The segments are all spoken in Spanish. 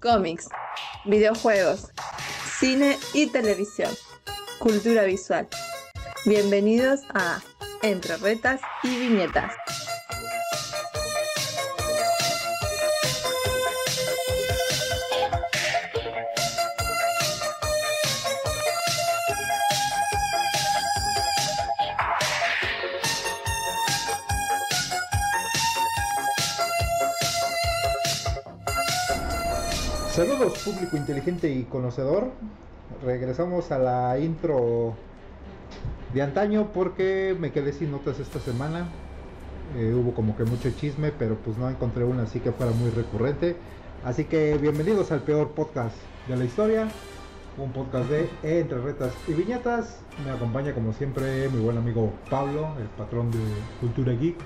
cómics, videojuegos, cine y televisión, cultura visual. Bienvenidos a Entre Retas y Viñetas. Público inteligente y conocedor. Regresamos a la intro de antaño porque me quedé sin notas esta semana. Eh, hubo como que mucho chisme, pero pues no encontré una así que fuera muy recurrente. Así que bienvenidos al peor podcast de la historia. Un podcast de Entre Retas y Viñetas. Me acompaña como siempre mi buen amigo Pablo, el patrón de Cultura Geek.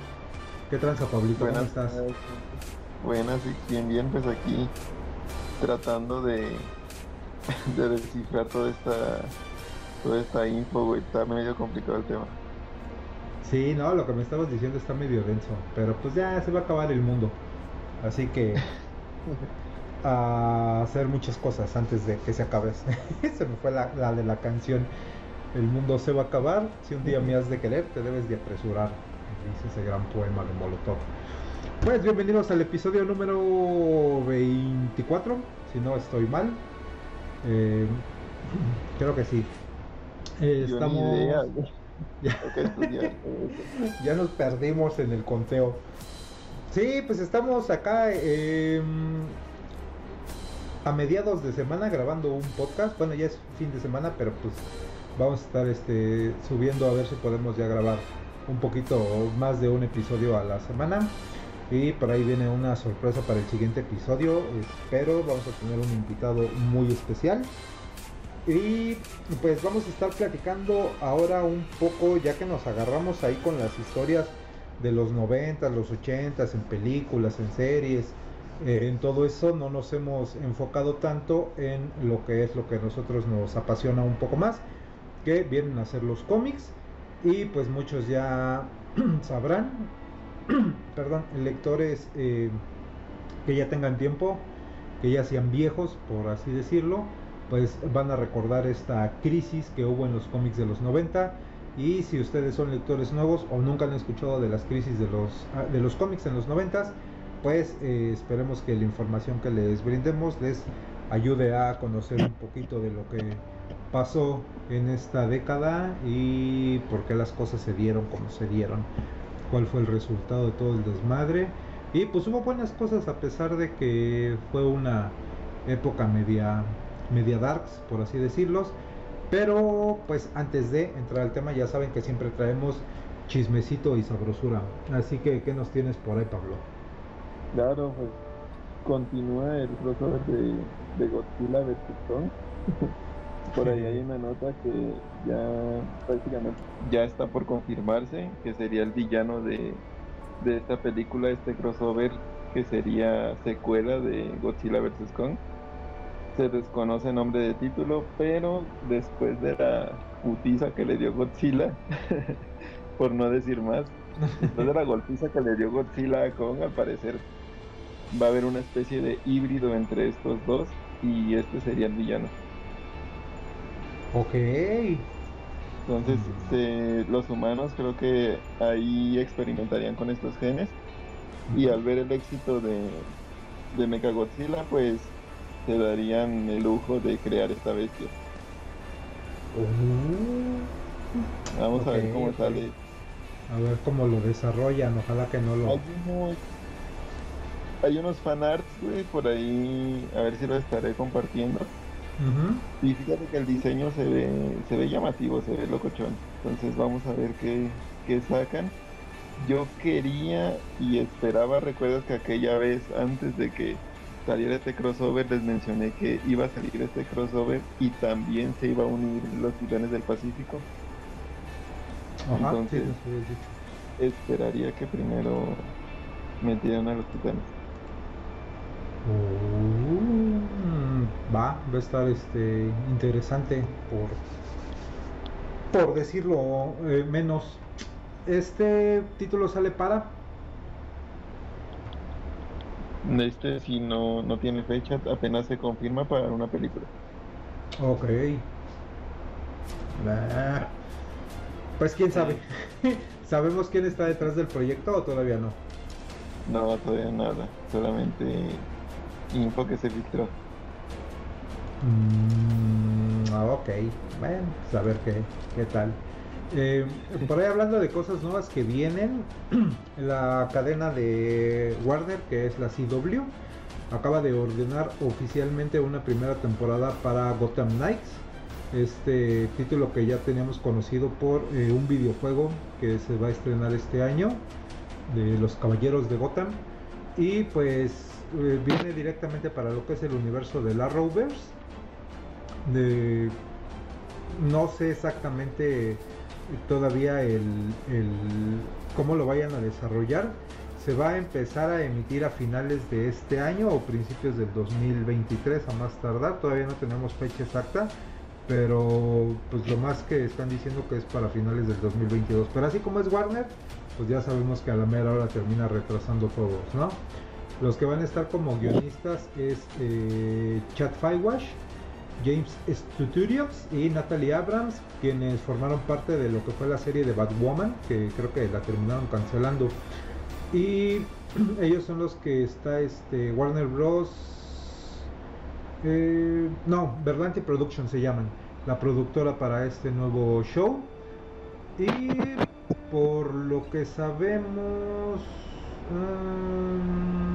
¿Qué tranza Pablito? Buenas, ¿Cómo estás? Buenas, y bien, bien, pues aquí tratando de, de descifrar toda esta toda esta info, güey. Está medio complicado el tema. Sí, no, lo que me estabas diciendo está medio denso, pero pues ya se va a acabar el mundo. Así que a hacer muchas cosas antes de que se acabe. se me fue la, la de la canción. El mundo se va a acabar. Si un día me has de querer, te debes de apresurar. Dice ese gran poema de Molotov. Pues bienvenidos al episodio número 24, si no estoy mal. Eh, creo que sí. Eh, estamos. idea. Ya. Nos perdimos en el conteo. Sí, pues estamos acá eh, a mediados de semana grabando un podcast. Bueno, ya es fin de semana, pero pues vamos a estar este, subiendo a ver si podemos ya grabar un poquito más de un episodio a la semana. Y por ahí viene una sorpresa para el siguiente episodio. Espero, vamos a tener un invitado muy especial. Y pues vamos a estar platicando ahora un poco, ya que nos agarramos ahí con las historias de los 90, los 80, en películas, en series, eh, en todo eso no nos hemos enfocado tanto en lo que es lo que a nosotros nos apasiona un poco más, que vienen a ser los cómics. Y pues muchos ya sabrán, perdón, lectores eh, que ya tengan tiempo, que ya sean viejos, por así decirlo, pues van a recordar esta crisis que hubo en los cómics de los 90 y si ustedes son lectores nuevos o nunca han escuchado de las crisis de los, ah, de los cómics en los 90 pues eh, esperemos que la información que les brindemos les ayude a conocer un poquito de lo que pasó en esta década y por qué las cosas se dieron como se dieron, cuál fue el resultado de todo el desmadre y pues hubo buenas cosas a pesar de que fue una época media media darks, por así decirlos. Pero pues antes de entrar al tema ya saben que siempre traemos chismecito y sabrosura. Así que, ¿qué nos tienes por ahí, Pablo? Claro, pues continúa el crossover de, de Godzilla vs. Kong. Por ahí hay una nota que ya prácticamente ya está por confirmarse que sería el villano de, de esta película, este crossover que sería secuela de Godzilla vs. Kong. Se desconoce el nombre de título, pero después de la putiza que le dio Godzilla, por no decir más, después de la golpiza que le dio Godzilla a Kong, al parecer va a haber una especie de híbrido entre estos dos y este sería el villano. Ok. Entonces, se- los humanos creo que ahí experimentarían con estos genes y al ver el éxito de, de Mechagodzilla, pues se darían el lujo de crear esta bestia. Uh, Vamos a ver cómo sale. a ver cómo lo desarrollan. Ojalá que no lo. Hay unos, hay unos fanarts, güey, por ahí, a ver si lo estaré compartiendo. Y fíjate que el diseño se ve, se ve llamativo, se ve locochón. Entonces vamos a ver qué, qué sacan. Yo quería y esperaba, recuerdas que aquella vez antes de que saliera este crossover les mencioné que iba a salir este crossover y también se iba a unir los titanes del Pacífico. Ajá, Entonces- sí. Esperaría que primero metieran a los titanes. Uh, va, va a estar este interesante por por decirlo eh, menos. Este título sale para Este sí no, no tiene fecha, apenas se confirma para una película. Ok. Nah. Pues quién sabe. ¿Sabemos quién está detrás del proyecto o todavía no? No, todavía nada, solamente info que se filtró. Mm, ah, ok, bueno, pues a ver qué, qué tal. Eh, por ahí hablando de cosas nuevas que vienen, la cadena de Warner, que es la CW, acaba de ordenar oficialmente una primera temporada para Gotham Knights. Este título que ya teníamos conocido por eh, un videojuego que se va a estrenar este año de los Caballeros de Gotham. Y pues eh, viene directamente para lo que es el universo de la Rovers. No sé exactamente todavía el, cómo lo vayan a desarrollar. Se va a empezar a emitir a finales de este año o principios del 2023 a más tardar. Todavía no tenemos fecha exacta, pero pues lo más que están diciendo que es para finales del 2022. Pero así como es Warner, pues ya sabemos que a la mera hora termina retrasando todos, ¿no? Los que van a estar como guionistas es eh, Chad Faiwash, James Studios y Natalie Abrams, quienes formaron parte de lo que fue la serie de Batwoman, que creo que la terminaron cancelando. Y ellos son los que está este Warner Bros. Eh, no, Berlanti Productions se llaman, la productora para este nuevo show. Y por lo que sabemos... Um,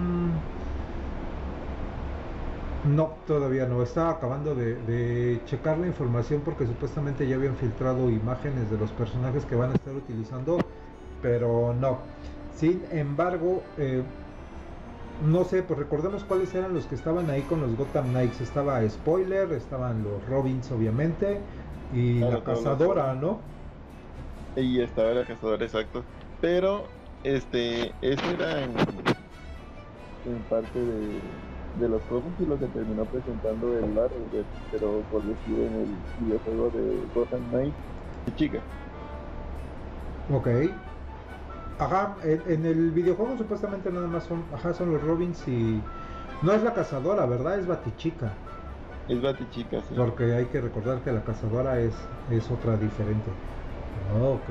no, todavía no. Estaba acabando de, de, checar la información porque supuestamente ya habían filtrado imágenes de los personajes que van a estar utilizando, pero no. Sin embargo, eh, no sé, pues recordemos cuáles eran los que estaban ahí con los Gotham Knights. Estaba Spoiler, estaban los Robins, obviamente, y Claro, la cazadora, ¿no? Y estaba la cazadora, exacto. Pero, este, eso era en, en parte de, de los y lo que terminó presentando el Arrowverse, pero por decir en el videojuego de Gotham Knight, de chica. Ok. Ajá, en, en el videojuego supuestamente nada más son, ajá, son los Robins y no es la cazadora, ¿verdad? Es Batichica, Es Batichica, sí. porque hay que recordar que la cazadora es, es otra diferente. Ah, ok.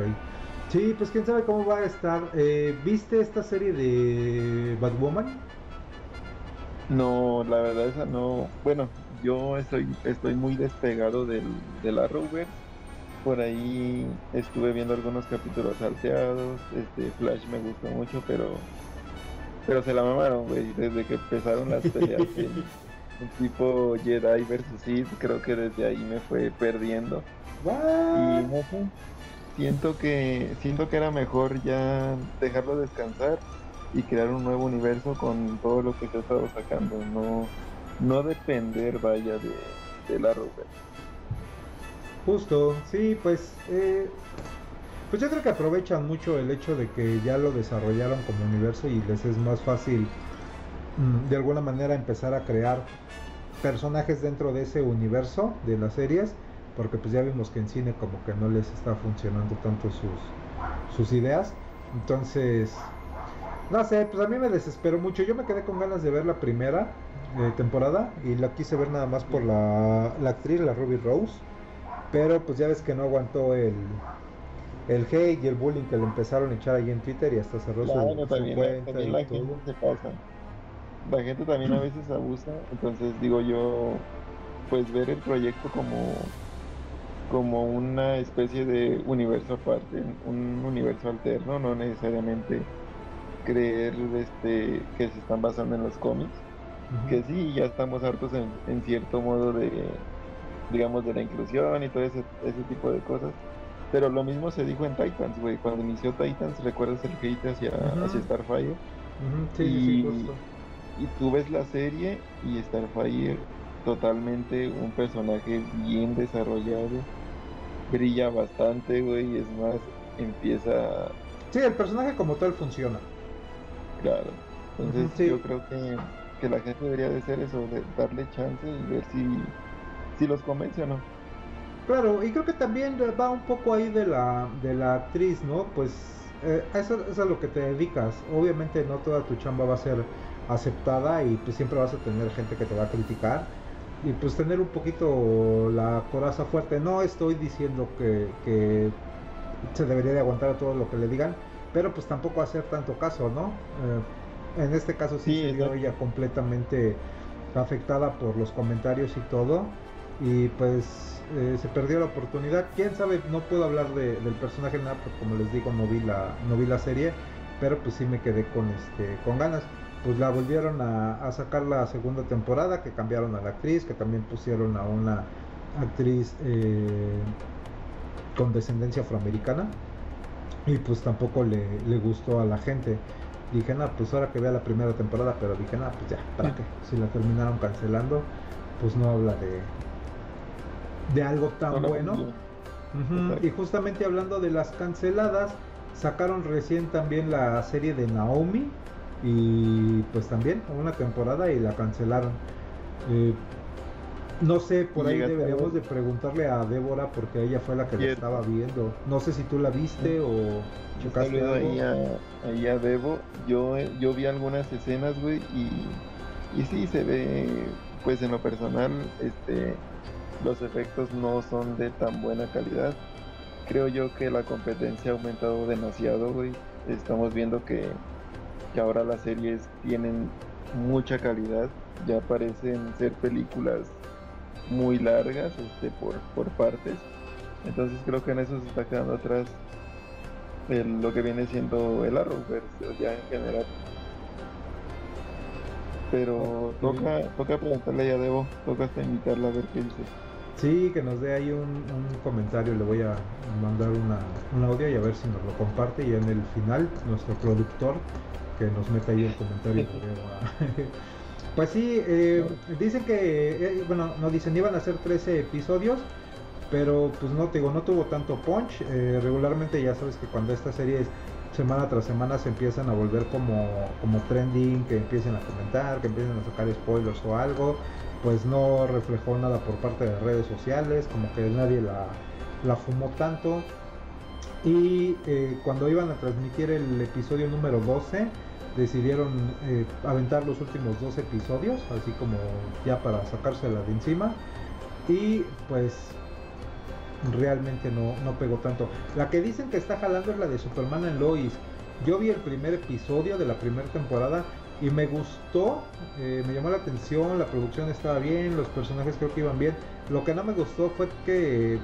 Sí, pues quién sabe cómo va a estar. Eh, ¿Viste esta serie de Batwoman? No, la verdad esa no. Bueno, yo estoy, estoy muy despegado del, del Arrowverse. Por ahí estuve viendo algunos capítulos salteados. Este Flash me gustó mucho, pero pero se la mamaron, güey, desde que empezaron las peleas. en- en tipo Jedi versus Sith, creo que desde ahí me fue perdiendo. Y What? no sé, siento que siento que era mejor ya dejarlo descansar y crear un nuevo universo con todo lo que se ha estado sacando, no no depender vaya de del Arrowverse. Justo, sí, pues, eh, pues yo creo que aprovechan mucho el hecho de que ya lo desarrollaron como universo y les es más fácil mm, de alguna manera empezar a crear personajes dentro de ese universo de las series, porque pues ya vimos que en cine como que no les está funcionando tanto sus, sus ideas, entonces, no sé, pues a mí me desesperó mucho, yo me quedé con ganas de ver la primera eh, temporada y la quise ver nada más por la, la actriz, la Ruby Rose. Pero pues ya ves que no aguantó el, el hate y el bullying que le empezaron a echar ahí en Twitter y hasta cerró su, Claro, su también, cuenta también y la todo. gente se pasa. La gente también a veces abusa, entonces digo yo, pues ver el proyecto como como una especie de universo aparte, un universo alterno, no necesariamente creer este que se están basando en los cómics, que sí, ya estamos hartos en, en cierto modo de, digamos, de la inclusión y todo ese, ese tipo de cosas. Pero lo mismo se dijo en Titans, güey. Cuando inició Titans, ¿recuerdas el hate hacia, Ujú. hacia Starfire? Sí, sí, sí, y- justo. Y tú ves la serie y Starfire totalmente un personaje bien desarrollado. Brilla bastante, güey. Es más, empieza Sí, el personaje como tal funciona. Claro. Entonces sí. yo creo que, que la gente debería de hacer eso, de darle chance y ver si, si los convence o no. Claro, y creo que también va un poco ahí de la, de la actriz, ¿no? Pues eh, eso, es a lo que te dedicas. Obviamente no toda tu chamba va a ser aceptada y pues siempre vas a tener gente que te va a criticar y pues tener un poquito la coraza fuerte. No estoy diciendo que, que se debería de aguantar a todo lo que le digan, pero pues tampoco hacer tanto caso, ¿no? Eh, en este caso sí, se vio ella completamente afectada por los comentarios y todo y pues eh, se perdió la oportunidad. Quién sabe, no puedo hablar de, del personaje nada, porque como les digo, no vi la, no vi la serie, pero pues sí me quedé con este, con ganas. Pues la volvieron a, sacar la segunda temporada, que cambiaron a la actriz, que también pusieron a una actriz eh, con descendencia afroamericana. Y pues tampoco le, le gustó a la gente dije, no, pues ahora que vea la primera temporada, pero dije, no, pues ya, ¿para qué? Si la terminaron cancelando, pues no habla de, de algo tan bueno. Y justamente hablando de las canceladas, sacaron recién también la serie de Naomi y pues también una temporada y la cancelaron. Eh, no sé, por ahí deberíamos de preguntarle a Débora porque ella fue la que la estaba viendo. No sé si tú la viste o chocaste algo. Ahí a, ahí a Debo. Yo, yo vi algunas escenas, güey, y, y sí se ve, pues en lo personal, este, los efectos no son de tan buena calidad. Creo yo que la competencia ha aumentado demasiado, güey. Estamos viendo que, que ahora las series tienen mucha calidad. Ya parecen ser películas muy largas este, por, por partes. Entonces creo que en eso se está quedando atrás lo que viene siendo el Arrowverse ya en general. Pero toca, toca preguntarle ya Debo, toca hasta invitarla a ver qué dice. Sí, que nos dé ahí un, comentario, le voy a mandar una, un audio y a ver si nos lo comparte y en el final nuestro productor que nos meta ahí el comentario. pues sí, eh, dicen que, eh, bueno, nos dicen iban a ser 13 episodios, pero pues no te digo, no tuvo tanto punch. Eh, regularmente ya sabes que cuando estas series semana tras semana se empiezan a volver como, como trending, que empiecen a comentar, que empiecen a sacar spoilers o algo pues no reflejó nada por parte de redes sociales, como que nadie la, fumó tanto. Y eh, cuando iban a transmitir el episodio número 12, decidieron eh, aventar los últimos dos episodios, así como ya para sacársela de encima. Y pues realmente no, no pegó tanto. La que dicen que está jalando es la de Superman en Lois. Yo vi el primer episodio de la primera temporada y me gustó, eh, me llamó la atención, la producción estaba bien, los personajes creo que iban bien. Lo que no me gustó fue que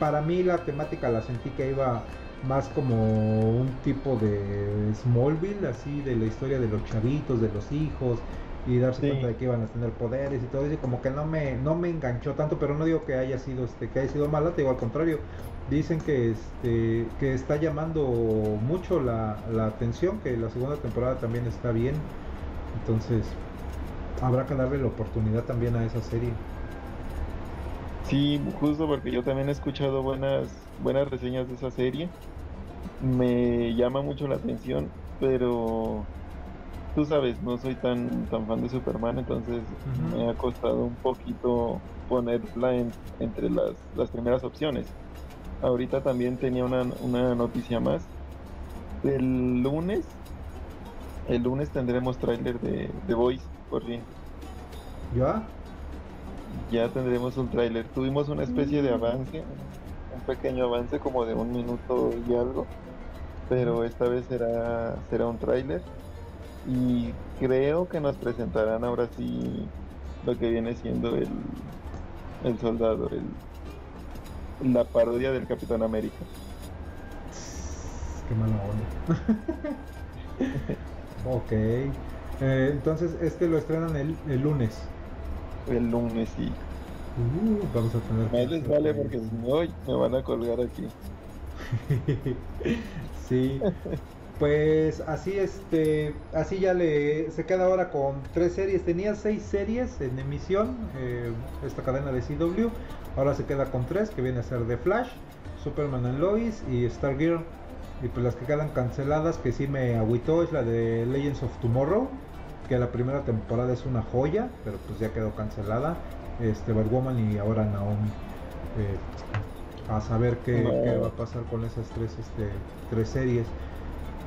para mí la temática la sentí que iba más como un tipo de Smallville, así de la historia de los chavitos, de los hijos y darse cuenta de que iban a tener poderes y todo eso, y como que no me no me enganchó tanto, pero no digo que haya sido este que haya sido mala, te digo al contrario, dicen que este que está llamando mucho la, atención que la segunda temporada también está bien. Entonces habrá que darle la oportunidad también a esa serie. Sí justo porque yo también he escuchado buenas buenas reseñas de esa serie me llama mucho la atención pero tú sabes no soy tan tan fan de Superman entonces me ha costado un poquito ponerla entre las, las primeras opciones ahorita también tenía una, noticia más. El lunes, el lunes tendremos tráiler de The Voice, por fin. ¿Ya? Ya tendremos un tráiler. Tuvimos una especie de avance, un pequeño avance como de un minuto y algo, pero esta vez será, será un tráiler. Y creo que nos presentarán ahora sí lo que viene siendo el, el soldado, el, la parodia del Capitán América. Qué mala onda. ok. Eh, entonces, este lo estrenan el, el, lunes. El lunes, sí. Uh, vamos a tener. Me les vale porque si no, me van a colgar aquí. sí. Pues así este, así ya le se queda ahora con tres series. Tenía seis series en emisión eh, esta cadena de CW. Ahora se queda con tres, que viene a ser The Flash, Superman and Lois y Stargirl. Y pues las que quedan canceladas, que sí me agüitó, es la de Legends of Tomorrow, que la primera temporada es una joya, pero pues ya quedó cancelada. Este Batwoman y ahora Naomi. Eh, a saber qué, va a pasar con esas tres, este, tres series.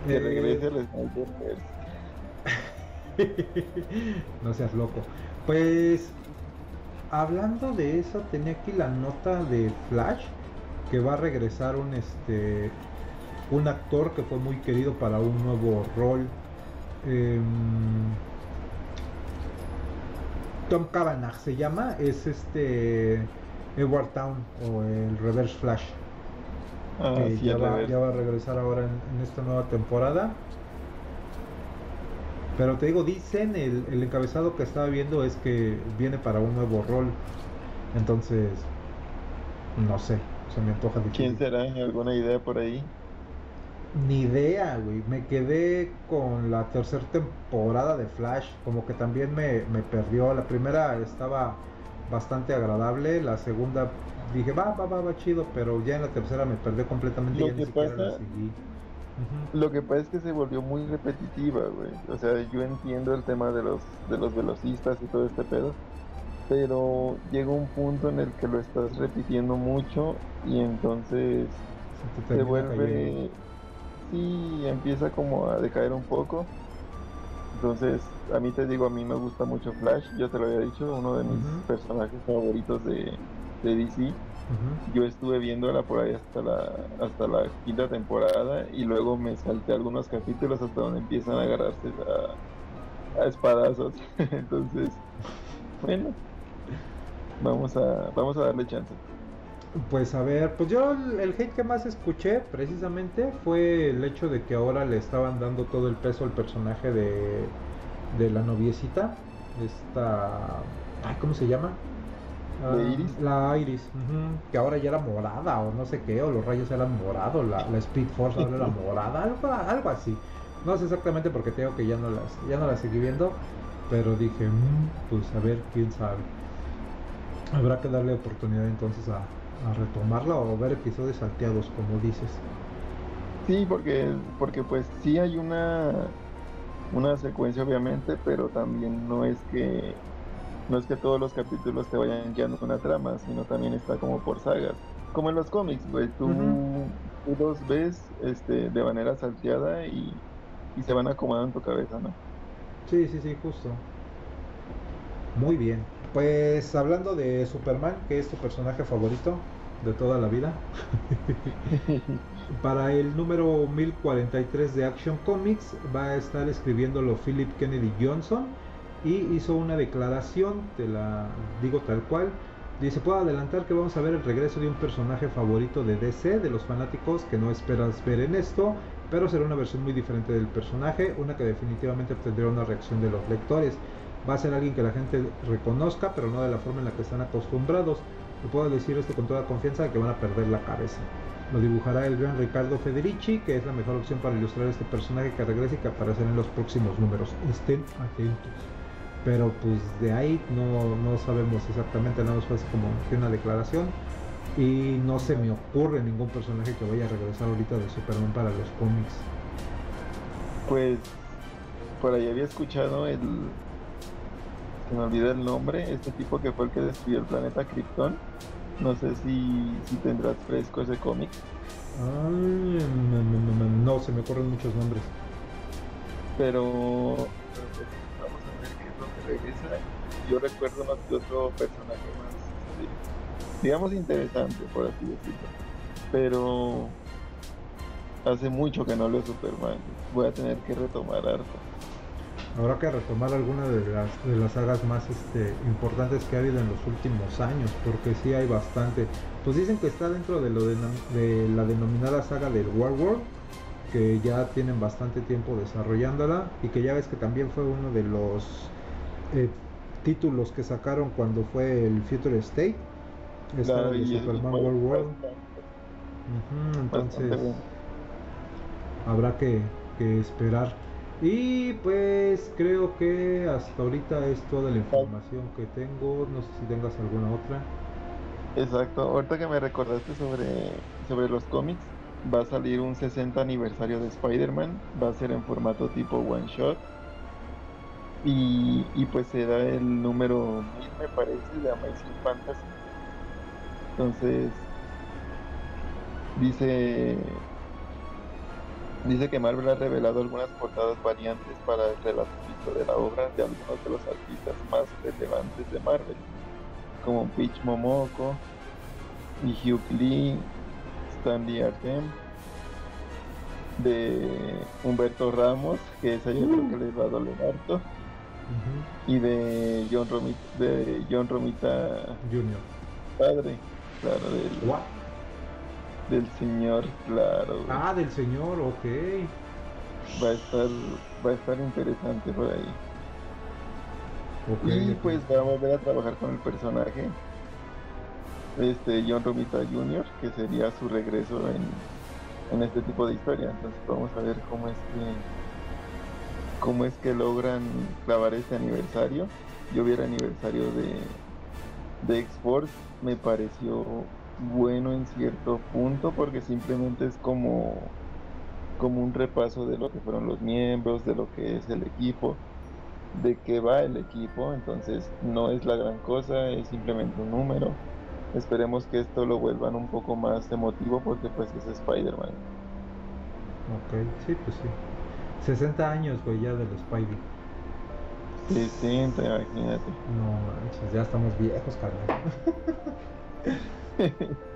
Que Eh, regrese el Snyderverse. no seas loco. Pues hablando de eso, tenía aquí la nota de Flash que va a regresar un este un actor que fue muy querido para un nuevo rol. Em, Tom Cavanagh se llama, es este Edward Town o el Reverse Flash. Ah, que sí, ya, va, revés. ya va a regresar ahora en, en esta nueva temporada. Pero te digo, dicen, el, el encabezado que estaba viendo es que viene para un nuevo rol. Entonces, no sé, se me antoja ¿Quién difícil. será? ¿Alguna idea por ahí? Ni idea, güey. Me quedé con la tercera temporada de Flash. Como que también me, me perdió. La primera estaba bastante agradable. La segunda dije, va, va, va, va chido. Pero ya en la tercera me perdí completamente. Lo ya ni que la pasa- seguí. Ujú. Lo que pasa es que se volvió muy repetitiva, güey. O sea, yo entiendo el tema de los, de los velocistas y todo este pedo, pero llega un punto en el que lo estás repitiendo mucho y entonces Se vuelve, sí, empieza como a decaer un poco. Entonces, a mí te digo, a mí me gusta mucho Flash, yo te lo había dicho, uno de mis personajes favoritos de, de DC. Yo estuve viéndola por ahí hasta la, hasta la quinta temporada y luego me salté algunos capítulos hasta donde empiezan a agarrarse a, a espadazos. Entonces, bueno, vamos a, vamos a darle chance. Pues a ver, pues yo el, hate que más escuché precisamente fue el hecho de que ahora le estaban dando todo el peso al personaje de, de la noviecita, esta, ay, ¿cómo se llama? ¿De Ah, Iris? La Iris, que ahora ya era morada o no sé qué, o los rayos eran morados, la, la Speed Force ahora era morada, algo, algo así. No sé exactamente porque tengo que ya no las, ya no las seguí viendo, pero dije, "Mm, pues a ver, quién sabe. Habrá que darle oportunidad entonces a, a retomarla o ver episodios salteados, como dices. Sí, porque, porque pues sí hay una, una secuencia obviamente, pero también no es que no es que todos los capítulos te vayan guiando una trama, sino también está como por sagas. Como en los cómics, güey, tú, Ujú. tú los ves este, de manera salteada y, y se van acomodando en tu cabeza, ¿no? Sí, sí, sí, justo. Muy bien. Pues hablando de Superman, que es tu personaje favorito de toda la vida. Para el número 1043 de Action Comics va a estar escribiéndolo Philip Kennedy Johnson y hizo una declaración, te la digo tal cual. Dice, puedo adelantar que vamos a ver el regreso de un personaje favorito de DC, de los fanáticos que no esperas ver en esto, pero será una versión muy diferente del personaje, una que definitivamente tendrá una reacción de los lectores. Va a ser alguien que la gente reconozca, pero no de la forma en la que están acostumbrados. Le puedo decir esto con toda confianza de que van a perder la cabeza. Lo dibujará el gran Ricardo Federici, que es la mejor opción para ilustrar este personaje que regrese y que aparecerá en los próximos números. Estén atentos. Pero pues de ahí no, no sabemos exactamente, nada más fue como que una declaración. Y no se me ocurre ningún personaje que vaya a regresar ahorita de Superman para los cómics. Pues por ahí había escuchado el. Se me olvida el nombre, este tipo que fue el que destruyó el planeta Krypton. No sé si, si tendrás fresco ese cómic. Ay, no, no, no, no, no, se me ocurren muchos nombres. Pero, pues, vamos a ver qué es lo que regresa. Yo recuerdo uno que otro personaje más, digamos, interesante, por así decirlo. Pero hace mucho que no leo Superman. Voy a tener que retomar harto. Habrá que retomar alguna de las, de las sagas más este, importantes que ha habido en los últimos años, porque sí hay bastante. Pues dicen que está dentro de, lo de, de la denominada saga del War World, que ya tienen bastante tiempo desarrollándola y que ya ves que también fue uno de los eh, títulos que sacaron cuando fue el Future State. Esta Claro, de Superman World bastante entonces habrá que, que esperar. Y pues creo que hasta ahorita es toda la información que tengo. No sé si tengas alguna otra. Exacto, ahorita que me recordaste sobre, sobre los cómics, va a salir un 60 aniversario de Spider-Man, va a ser en formato tipo one shot. Y, y pues será el número 1000 me parece de Amazing Fantasy. Entonces, dice Dice que Marvel ha revelado algunas portadas variantes para el relato de la obra de algunos de los artistas más relevantes de Marvel, como Peach Momoko, y Hugh Lee, Stanley Artem, de Humberto Ramos, que esa yo creo que les va a doler harto, y de John Romita, de John Romita Junior. Padre, claro, del? Del señor, claro. güey. Ah, del señor, ok. Va a estar, va a estar interesante por ahí. Ok, Y pues va a volver a trabajar con el personaje. Este John Romita Jr., que sería su regreso en, en este tipo de historia. Entonces vamos a ver cómo es que cómo es que logran clavar este aniversario. Yo vi el aniversario de, de X-Force, me pareció bueno en cierto punto porque simplemente es como como un repaso de lo que fueron los miembros, de lo que es el equipo, de qué va el equipo, entonces no es la gran cosa, es simplemente un número. Esperemos que esto lo vuelvan un poco más emotivo porque pues es Spider-Man. Ok, sí, pues sí. 60 años, güey, ya del Spidey. 60, imagínate. No manches, ya estamos viejos, carnal.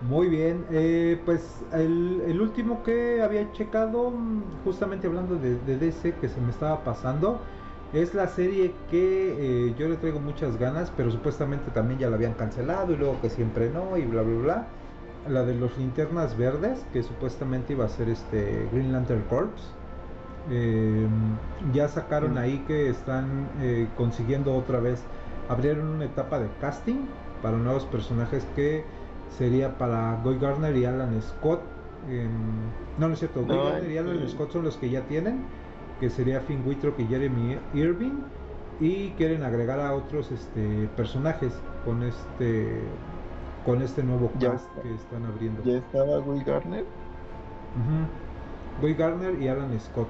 Muy bien, eh, pues el, el último que había checado, justamente hablando de, de DC que se me estaba pasando, es la serie que eh, yo le traigo muchas ganas, pero supuestamente también ya la habían cancelado y luego que siempre no y bla bla bla. La de los linternas verdes, que supuestamente iba a ser este Green Lantern Corps. Eh, ya sacaron Mm. ahí que están consiguiendo otra vez, abrieron una etapa de casting para nuevos personajes que sería para Guy Garner y Alan Scott. no, no es cierto, Guy No, Garner y Alan Scott son los que ya tienen, que sería Finn Wittrock y Jeremy Irving. Y quieren agregar a otros este, personajes con este con este nuevo cast que están abriendo. Ya estaba Will Garner. Ujú. Guy Garner y Alan Scott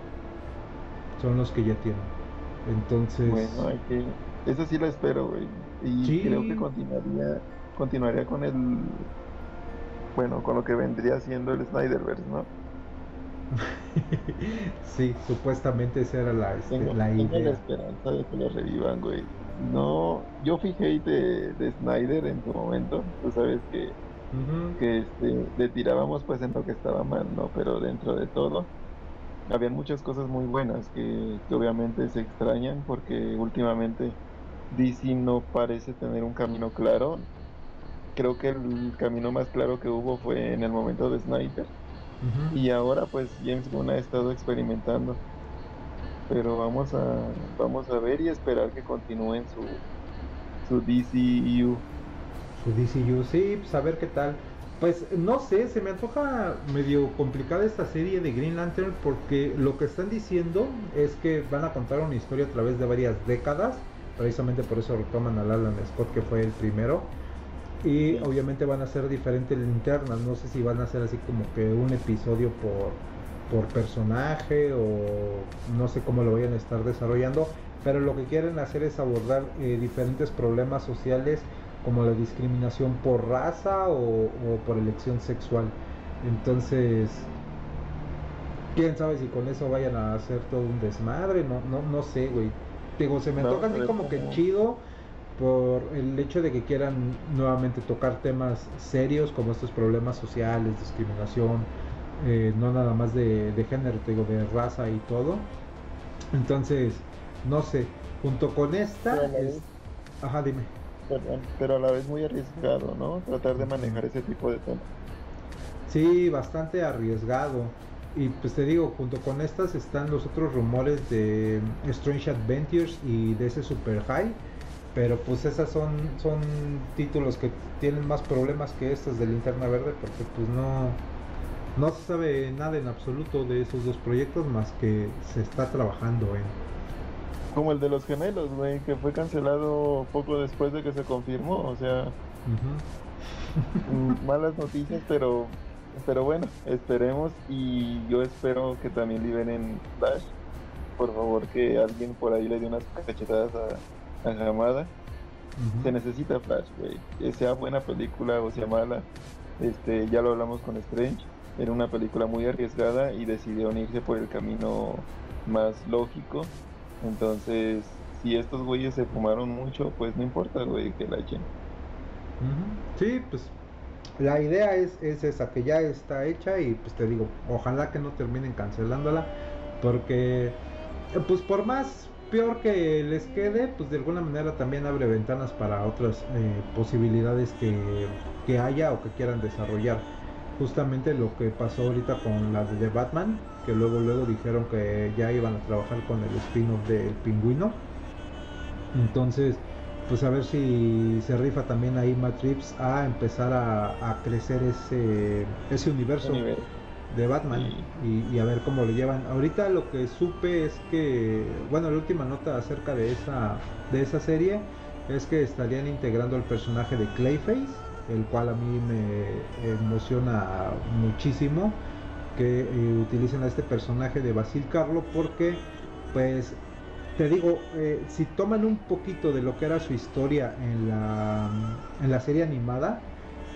son los que ya tienen. Entonces, Bueno, hay que. Esa sí la espero, güey. Y Sí. creo que continuaría, continuaría con el. Bueno, con lo que vendría siendo el Snyderverse, ¿no? sí, supuestamente esa era la, este, Tengo, la tengo la idea. esperanza de que lo revivan, güey. No, yo fui hate de, de Snyder en su momento. Tú sabes que, que este, le tirábamos pues en lo que estaba mal, ¿no? Pero dentro de todo, habían muchas cosas muy buenas que, que obviamente se extrañan porque últimamente DC no parece tener un camino claro. Creo que el camino más claro que hubo fue en el momento de Snyder. Ujú. Y ahora pues James Gunn ha estado experimentando. Pero vamos a vamos a ver y esperar que continúen su su DCU. Su DCU, sí, pues a ver qué tal. Pues no sé, se me antoja medio complicada esta serie de Green Lantern porque lo que están diciendo es que van a contar una historia a través de varias décadas, precisamente por eso retoman al Alan Scott que fue el primero. Y obviamente van a ser diferentes linternas, no sé si van a ser así como que un episodio por, por personaje o no sé cómo lo vayan a estar desarrollando, pero lo que quieren hacer es abordar eh, diferentes problemas sociales como la discriminación por raza o, o por elección sexual. Entonces, quién sabe si con eso vayan a hacer todo un desmadre, no, no, no sé, güey. Digo, se me No, antoja así como que como- chido por el hecho de que quieran nuevamente tocar temas serios como estos problemas sociales, discriminación, eh, no nada más de, de género, te digo, de raza y todo. Entonces, no sé, junto con esta, es... ajá, dime. Perdón, pero a la vez muy arriesgado, ¿no? Tratar de manejar ese tipo de temas. Sí, bastante arriesgado. Y pues te digo, junto con estas están los otros rumores de Strange Adventures y de ese Super High. Pero pues esas son, son títulos que tienen más problemas que estos de Linterna Verde porque pues no, no se sabe nada en absoluto de esos dos proyectos más que se está trabajando en. Como el de los gemelos, güey, que fue cancelado poco después de que se confirmó. O sea, malas noticias, pero pero bueno, esperemos y yo espero que también liberen Flash. Por favor, que alguien por ahí le dé unas cachetadas a, a Hamada. Se necesita Flash, güey. Que sea buena película o sea mala. Este, ya lo hablamos con Strange. era una película muy arriesgada y decidieron irse por el camino más lógico. Entonces, si estos güeyes se fumaron mucho, pues no importa, güey, que la echen. Sí, pues la idea es, es esa, que ya está hecha y pues te digo, ojalá que no terminen cancelándola, porque pues por más peor que les quede, pues de alguna manera también abre ventanas para otras eh, posibilidades que, que haya o que quieran desarrollar justamente lo que pasó ahorita con la de Batman, que luego luego dijeron que ya iban a trabajar con el spin-off del pingüino. Entonces, pues a ver si se rifa también ahí Matt Reeves a empezar a, crecer ese, ese universo de Batman y, a ver cómo lo llevan. Ahorita lo que supe es que, bueno, la última nota acerca de esa, de esa serie es que estarían integrando el personaje de Clayface el cual a mí me emociona muchísimo que eh, utilicen a este personaje de Basil Carlo porque pues te digo, eh, si toman un poquito de lo que era su historia en la, en la serie animada,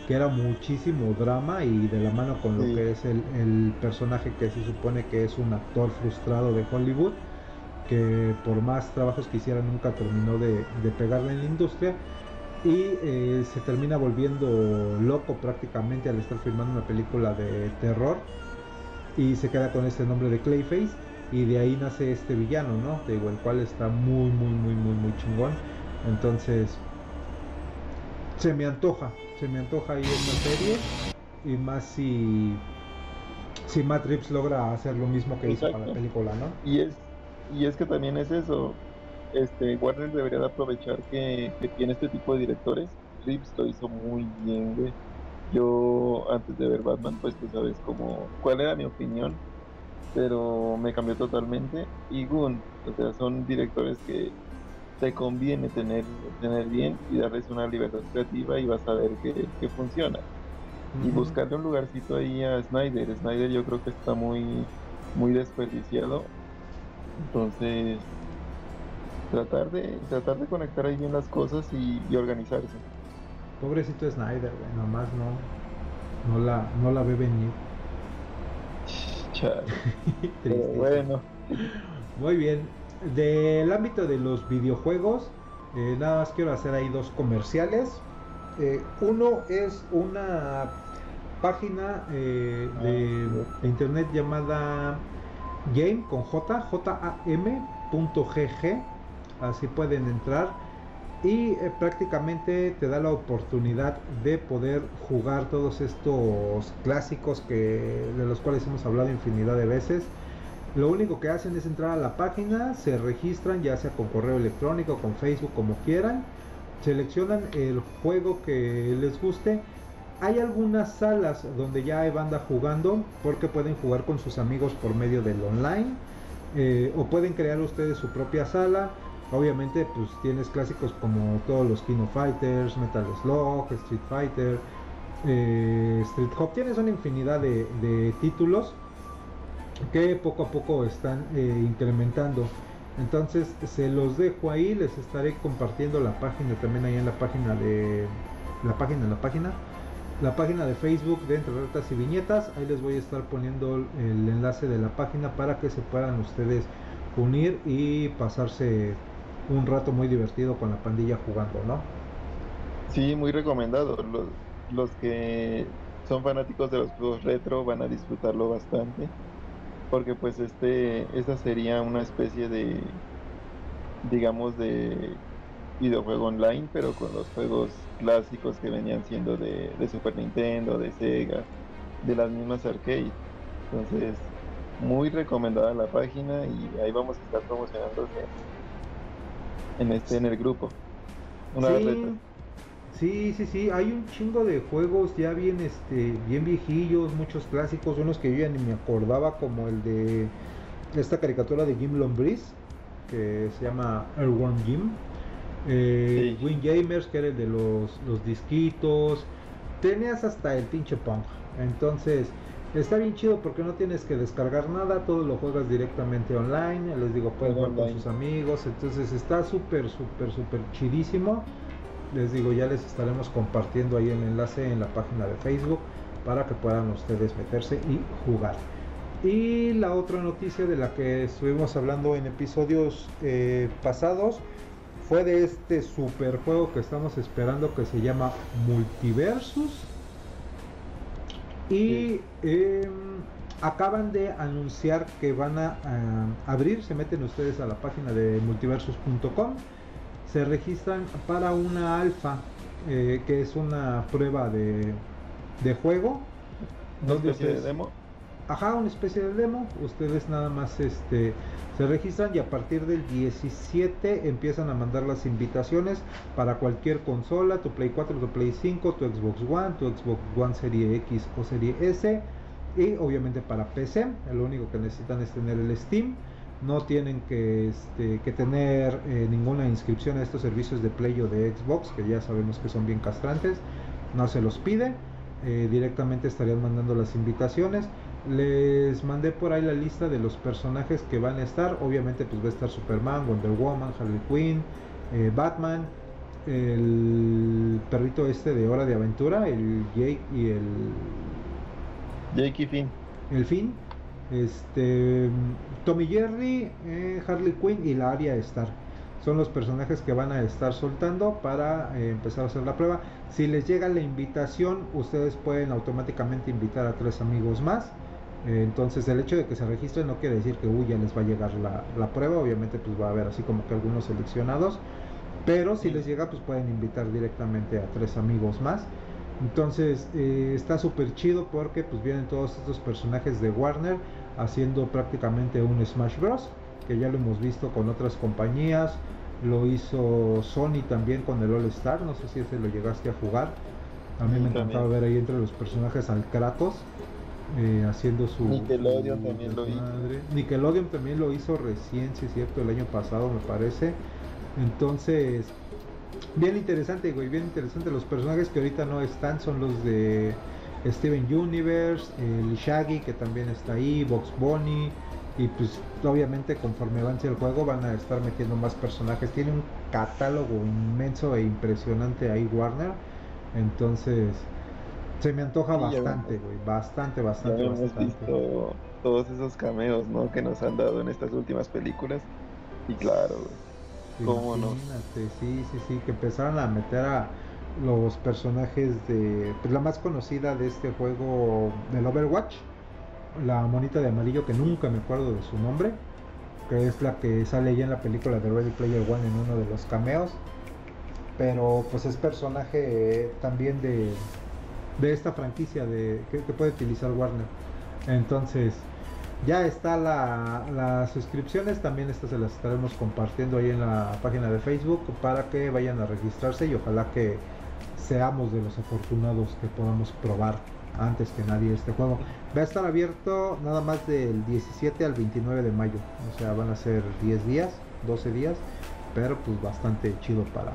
que era muchísimo drama y de la mano con lo que es el, personaje que se supone que es un actor frustrado de Hollywood, que por más trabajos que hiciera nunca terminó de, de pegarle en la industria, y eh, se termina volviendo loco prácticamente al estar filmando una película de terror y se queda con este nombre de Clayface y de ahí nace este villano, ¿no? Digo, el cual está muy, muy, muy, muy, muy chingón. Entonces, se me antoja, se me antoja ahí en la serie y más si si Matt Reeves logra hacer lo mismo que hizo para la película, ¿no? Y es y es que también es eso, este, Warner debería de aprovechar que, tiene este tipo de directores. Reeves lo hizo muy bien, güey. Yo, antes de ver Batman, pues tú sabes como cuál era mi opinión, pero me cambió totalmente. Y Gun, o sea, son directores que te conviene tener, tener bien y darles una libertad creativa y vas a ver que, funciona. Y buscarle un lugarcito ahí a Snyder. Snyder yo creo que está muy, muy desperdiciado. Entonces, tratar de tratar de conectar ahí bien las cosas y, organizarse. Pobrecito Snyder, güey, nomás no, no la, no la ve venir. bueno. Muy bien. Del ámbito de los videojuegos, eh, nada más quiero hacer ahí dos comerciales. Eh, uno es una página eh, de, ah, internet llamada game con j, j a m así pueden entrar y eh, prácticamente te da la oportunidad de poder jugar todos estos clásicos que de los cuales hemos hablado infinidad de veces. Lo único que hacen es entrar a la página, se registran ya sea con correo electrónico, con Facebook, como quieran, seleccionan el juego que les guste. Hay algunas salas donde ya hay banda jugando porque pueden jugar con sus amigos por medio del online eh, o pueden crear ustedes su propia sala Obviamente, pues tienes clásicos como todos los Kino Fighters, Metal Slug, Street Fighter, eh, Street Hop. Tienes una infinidad de, títulos que poco a poco están eh, incrementando. Entonces se los dejo ahí, les estaré compartiendo la página también ahí en la página de la página, la página, la página de Facebook de Entre Retas y Viñetas. Ahí les voy a estar poniendo el enlace de la página para que se puedan ustedes unir y pasarse un rato muy divertido con la pandilla jugando, ¿no? Sí, muy recomendado. Los, los que son fanáticos de los juegos retro van a disfrutarlo bastante. Porque pues este, esta sería una especie de, digamos, de videojuego online, pero con los juegos clásicos que venían siendo de, de Super Nintendo, de Sega, de las mismas arcade. Entonces, muy recomendada la página y ahí vamos a estar promocionando en este en el grupo. Una sí, sí, sí, sí, hay un chingo de juegos ya bien este bien viejillos, muchos clásicos, unos que yo ya ni me acordaba como el de esta caricatura de Jim Lombriz que se llama Earthworm Jim. Eh, Win Gamers, que era el de los, los disquitos. Tenías hasta el pinche punk. Entonces, Está bien chido porque no tienes que descargar nada, todo lo juegas directamente online, les digo, puedes jugar con sus amigos, entonces está súper, súper, súper chidísimo. Les digo, ya les estaremos compartiendo ahí el enlace en la página de Facebook para que puedan ustedes meterse y jugar. Y la otra noticia de la que estuvimos hablando en episodios eh, pasados fue de este super juego que estamos esperando que se llama Multiversus. Y em, acaban de anunciar que van a, abrir, se meten ustedes a la página de multiversus.com, se registran para una alfa, eh, que es una prueba de, de juego. Donde de demo? Ajá, una especie de demo. Ustedes nada más este se registran y a partir del 17 empiezan a mandar las invitaciones para cualquier consola, tu Play 4, tu Play 5, tu Xbox One, tu Xbox One Serie X o Serie S y obviamente para PC. Lo único que necesitan es tener el Steam. No tienen que, este, que tener eh, ninguna inscripción a estos servicios de Play o de Xbox, que ya sabemos que son bien castrantes. No se los pide. Eh, directamente estarían mandando las invitaciones. Les mandé por ahí la lista de los personajes que van a estar. Obviamente pues va a estar Superman, Wonder Woman, Harley Quinn, eh, Batman, el perrito este de Hora de Aventura, el Jake y el... Jake y Finn. El Finn. Este, Tommy Jerry, eh, Harley Quinn y la Aria Star. Son los personajes que van a estar soltando para eh, empezar a hacer la prueba. Si les llega la invitación, ustedes pueden automáticamente invitar a tres amigos más entonces el hecho de que se registren no quiere decir que uy, ya les va a llegar la, prueba, obviamente pues va a haber así como que algunos seleccionados, pero si les llega pues pueden invitar directamente a tres amigos más. Entonces eh, está súper chido porque pues vienen todos estos personajes de Warner haciendo prácticamente un Smash Bros. Que ya lo hemos visto con otras compañías. Lo hizo Sony también con el All Star. No sé si ese lo llegaste a jugar. A mí me encantaba ver ahí entre los personajes al Kratos eh, haciendo su. Nickelodeon también lo hizo. Nickelodeon también lo hizo recién, si es cierto, el año pasado me parece. Entonces, bien interesante, güey, bien interesante. Los personajes que ahorita no están son los de Steven Universe, el Shaggy que también está ahí, Box Bunny. Y pues obviamente conforme avance el juego van a estar metiendo más personajes. Tiene un catálogo inmenso e impresionante ahí Warner. Entonces, se me antoja bastante, güey. Bastante, bastante, ya hemos visto todos esos cameos, ¿no? Que nos han dado en estas últimas películas. Y claro, güey. ¿Cómo no? Sí, sí, sí. Que empezaron a meter a los personajes de. Pues la más conocida de este juego del Overwatch. La monita de amarillo que nunca me acuerdo de su nombre. Que es la que sale ya en la película de Ready Player One en uno de los cameos. Pero pues es personaje también de de esta franquicia de, que, puede utilizar Warner. Entonces, ya está la, las suscripciones, también estas se las estaremos compartiendo ahí en la página de Facebook para que vayan a registrarse y ojalá que seamos de los afortunados que podamos probar antes que nadie este juego. Va a estar abierto nada más del 17 al 29 de mayo, o sea, van a ser 10 días, 12 días, pero pues bastante chido para,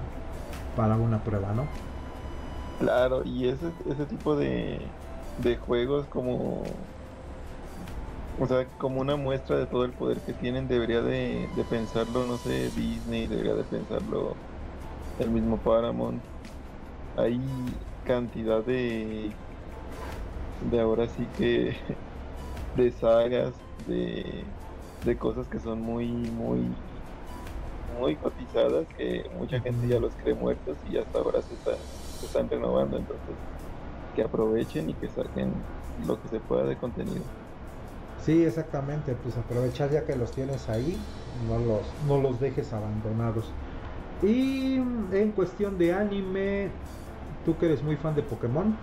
para una prueba, ¿no? Claro, y ese, ese tipo de, de juegos como o sea, como una muestra de todo el poder que tienen, debería de, de, pensarlo, no sé, Disney, debería de pensarlo el mismo Paramount. Hay cantidad de, de ahora sí que, de sagas, de, de cosas que son muy, muy, muy cotizadas, que mucha gente ya los cree muertos y hasta ahora se está se están renovando, entonces que aprovechen y que saquen lo que se pueda de contenido. Sí, exactamente, pues aprovechar ya que los tienes ahí, no los, no los dejes abandonados. Y en cuestión de anime, tú que eres muy fan de Pokémon,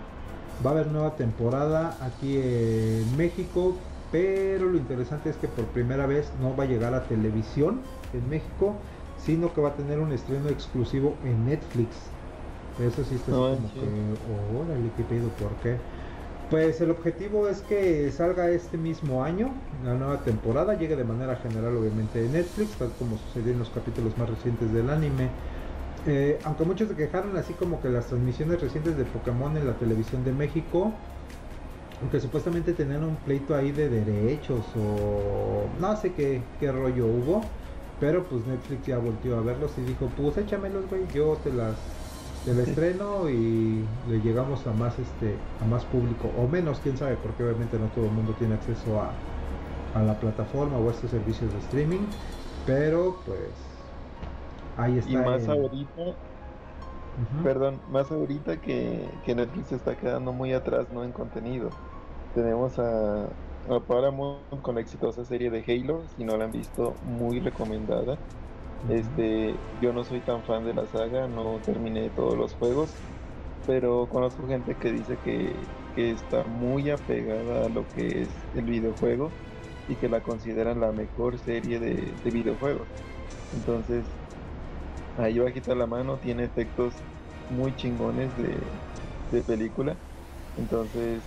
va a haber nueva temporada aquí en México, pero lo interesante es que por primera vez no va a llegar a televisión en México, sino que va a tener un estreno exclusivo en Netflix. Eso sí está como que, órale, ¿qué pido? ¿Por qué? Pues el objetivo es que salga este mismo año, la nueva temporada, llegue de manera general obviamente de Netflix, tal como sucedió en los capítulos más recientes del anime. Eh, aunque muchos se quejaron así como que las transmisiones recientes de Pokémon en la televisión de México, aunque supuestamente tenían un pleito ahí de derechos o no sé qué, qué rollo hubo, pero pues Netflix ya volvió a verlos y dijo, pues échamelos, güey, yo te las del estreno y le llegamos a más este a más público o menos quién sabe porque obviamente no todo el mundo tiene acceso a, a la plataforma o a estos servicios de streaming pero pues ahí está y más ahorita perdón más ahorita que, que Netflix está quedando muy atrás no en contenido. Tenemos a, a Paramount con la exitosa serie de Halo si no la han visto muy recomendada este, yo no soy tan fan de la saga, no terminé todos los juegos, pero conozco gente que dice que, está muy apegada a lo que es el videojuego y que la consideran la mejor serie de, videojuegos. Entonces, ahí bajita la mano tiene efectos muy chingones de, película. Entonces,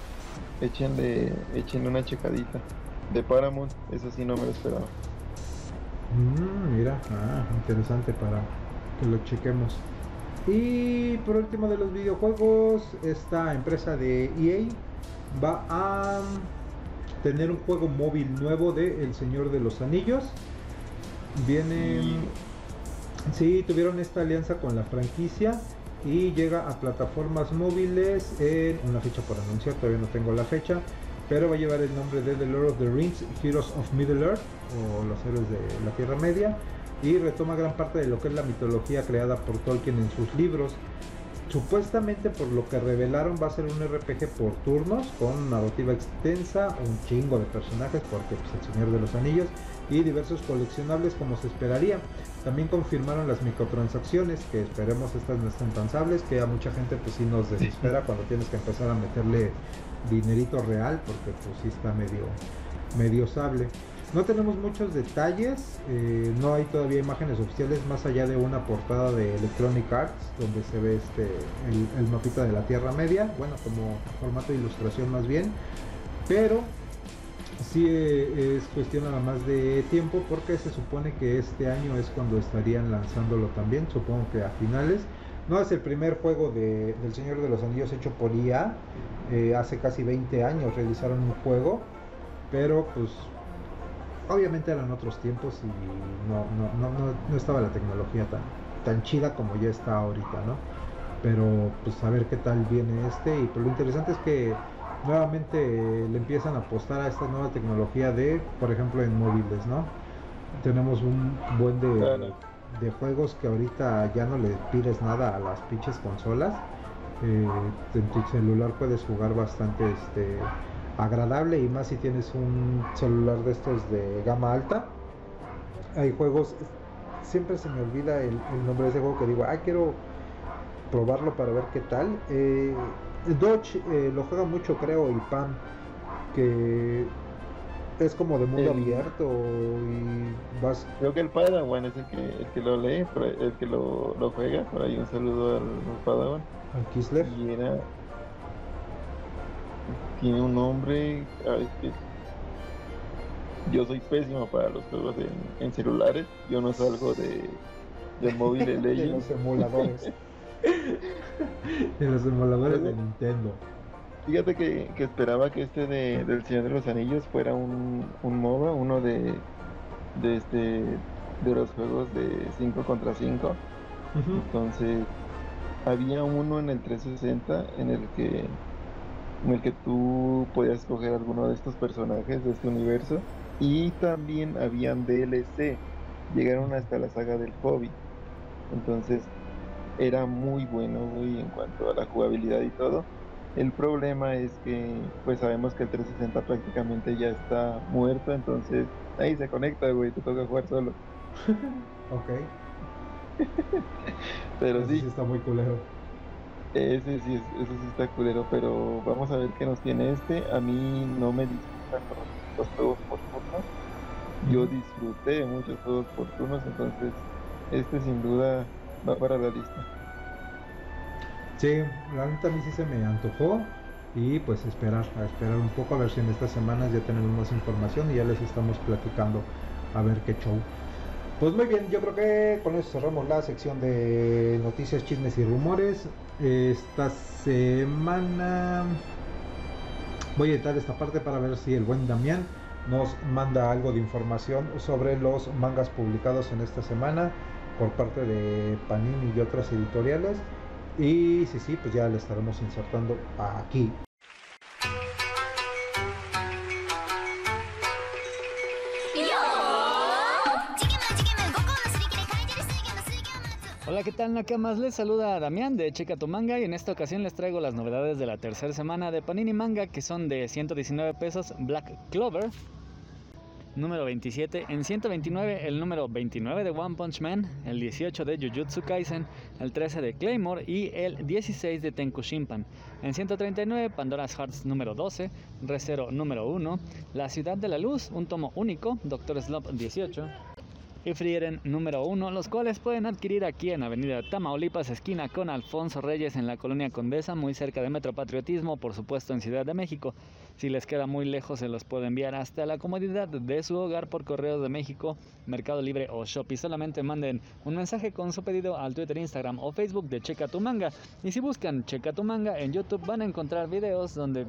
échenle, échenle una checadita. De Paramount, eso sí no me lo esperaba. Mm, mira, ah, interesante para que lo chequemos. Y por último de los videojuegos, esta empresa de EA va a tener un juego móvil nuevo de El Señor de los Anillos. Viene... Sí, tuvieron esta alianza con la franquicia y llega a plataformas móviles en una fecha por anunciar, todavía no tengo la fecha, pero va a llevar el nombre de The Lord of the Rings, Heroes of Middle Earth o los héroes de la Tierra Media y retoma gran parte de lo que es la mitología creada por Tolkien en sus libros. Supuestamente por lo que revelaron va a ser un RPG por turnos con narrativa extensa, un chingo de personajes porque pues, el Señor de los Anillos y diversos coleccionables como se esperaría. También confirmaron las microtransacciones, que esperemos estas no estén tan sables, que a mucha gente pues sí nos desespera cuando tienes que empezar a meterle dinerito real, porque pues sí está medio, medio sable. No tenemos muchos detalles, eh, no hay todavía imágenes oficiales más allá de una portada de Electronic Arts donde se ve este el, mapita de la Tierra Media, bueno como formato de ilustración más bien, pero sí eh, es cuestión nada más de tiempo porque se supone que este año es cuando estarían lanzándolo también, supongo que a finales. No es el primer juego de, del Señor de los Anillos hecho por IA, eh, hace casi 20 años realizaron un juego, pero pues obviamente eran otros tiempos y no, no, no, no, estaba la tecnología tan, tan chida como ya está ahorita, ¿no? Pero pues a ver qué tal viene este y pues lo interesante es que nuevamente le empiezan a apostar a esta nueva tecnología de, por ejemplo, en móviles, ¿no? Tenemos un buen de, de juegos que ahorita ya no le pides nada a las pinches consolas. Eh, en tu celular puedes jugar bastante este agradable y más si tienes un celular de estos de gama alta. Hay juegos, siempre se me olvida el, nombre de ese juego que digo, ah, quiero probarlo para ver qué tal. Eh, Dodge eh, lo juega mucho, creo, y Pam, que es como de mundo abierto y vas. Creo que el Padawan es el que, el que lo lee, el que lo, lo juega. Por ahí un saludo al, Padawan. Al Kisler. Y era. Tiene un nombre. yo soy pésimo para los juegos en, en celulares. Yo no salgo de, de móviles de los emuladores. de los emuladores de Nintendo. Fíjate que, esperaba que este de, del Señor de los Anillos fuera un, un MOBA, uno de, de este de los juegos de 5 contra 5. Entonces, había uno en el 360 en el que en el que tú podías escoger alguno de estos personajes de este universo y también habían DLC. Llegaron hasta la saga del Hobbit. Entonces, era muy bueno en cuanto a la jugabilidad y todo. El problema es que pues sabemos que el 360 prácticamente ya está muerto, entonces ahí se conecta, güey, te toca jugar solo. ok. pero sí. está muy culero. Ese sí, eso sí está culero, pero vamos a ver qué nos tiene este. A mí no me disfrutan los, juegos por turnos. Yo disfruté muchos juegos por turnos, entonces este sin duda va para la lista. Sí, la neta a mí sí se me antojó y pues esperar, a esperar un poco a ver si en estas semanas ya tenemos más información y ya les estamos platicando a ver qué show. Pues muy bien, yo creo que con eso cerramos la sección de noticias, chismes y rumores. Esta semana voy a editar esta parte para ver si el buen Damián nos manda algo de información sobre los mangas publicados en esta semana por parte de Panini y otras editoriales. Y sí, sí, pues ya le estaremos insertando aquí. Hola, ¿qué tal Nakamas? Les saluda Damián de Checa tu Manga y en esta ocasión les traigo las novedades de la tercera semana de Panini Manga que son de 119 pesos Black Clover, número 27, en 129 el número 29 de One Punch Man, el 18 de Jujutsu Kaisen, el 13 de Claymore y el 16 de Tenku Shimpan. En 139 Pandora's Hearts número 12, Recero número 1, La Ciudad de la Luz, un tomo único, Doctor Slump 18 y Frieren número 1, los cuales pueden adquirir aquí en Avenida Tamaulipas, esquina con Alfonso Reyes en la colonia Condesa, muy cerca de Metro Patriotismo, por supuesto en Ciudad de México. Si les queda muy lejos, se los puede enviar hasta la comodidad de su hogar por correo de México, Mercado Libre o Shopee. Solamente manden un mensaje con su pedido al Twitter, Instagram o Facebook de Checa tu Manga. Y si buscan Checa tu Manga en YouTube, van a encontrar videos donde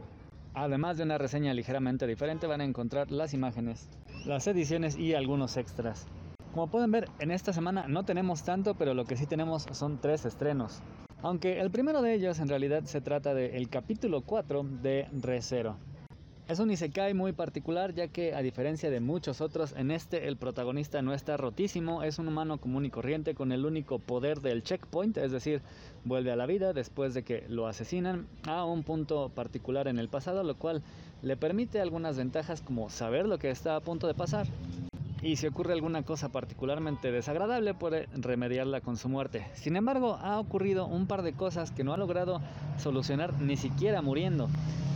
Además de una reseña ligeramente diferente, van a encontrar las imágenes, las ediciones y algunos extras. Como pueden ver, en esta semana no tenemos tanto, pero lo que sí tenemos son tres estrenos. Aunque el primero de ellos en realidad se trata del capítulo 4 de Recero. Es un isekai muy particular ya que a diferencia de muchos otros, en este el protagonista no está rotísimo, es un humano común y corriente con el único poder del checkpoint, es decir, vuelve a la vida después de que lo asesinan a un punto particular en el pasado, lo cual le permite algunas ventajas como saber lo que está a punto de pasar, y si ocurre alguna cosa particularmente desagradable puede remediarla con su muerte. Sin embargo, ha ocurrido un par de cosas que no ha logrado solucionar ni siquiera muriendo.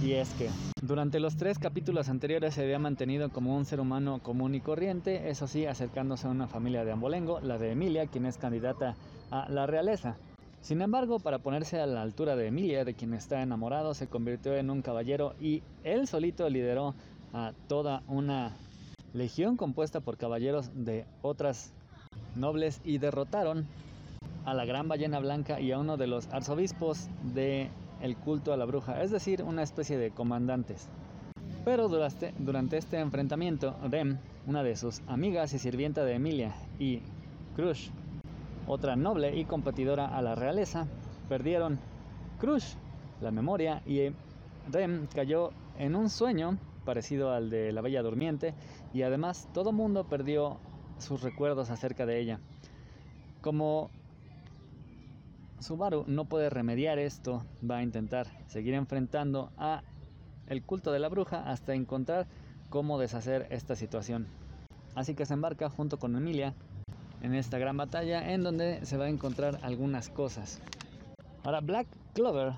Y es que durante los tres capítulos anteriores se había mantenido como un ser humano común y corriente, eso sí, acercándose a una familia de Ambolengo, la de Emilia, quien es candidata a la realeza. Sin embargo, para ponerse a la altura de Emilia, de quien está enamorado, se convirtió en un caballero y él solito lideró a toda una legión compuesta por caballeros de otras nobles y derrotaron a la gran ballena blanca y a uno de los arzobispos de el culto a la bruja, es decir, una especie de comandantes. Pero durante, este enfrentamiento, Rem, una de sus amigas y sirvienta de Emilia, y Crush, otra noble y competidora a la realeza, perdieron Crush, la memoria, y Rem cayó en un sueño parecido al de la Bella Durmiente y además todo mundo perdió sus recuerdos acerca de ella. Como Subaru no puede remediar esto, va a intentar seguir enfrentando a el culto de la bruja hasta encontrar cómo deshacer esta situación. Así que se embarca junto con Emilia en esta gran batalla en donde se va a encontrar algunas cosas. Ahora Black Clover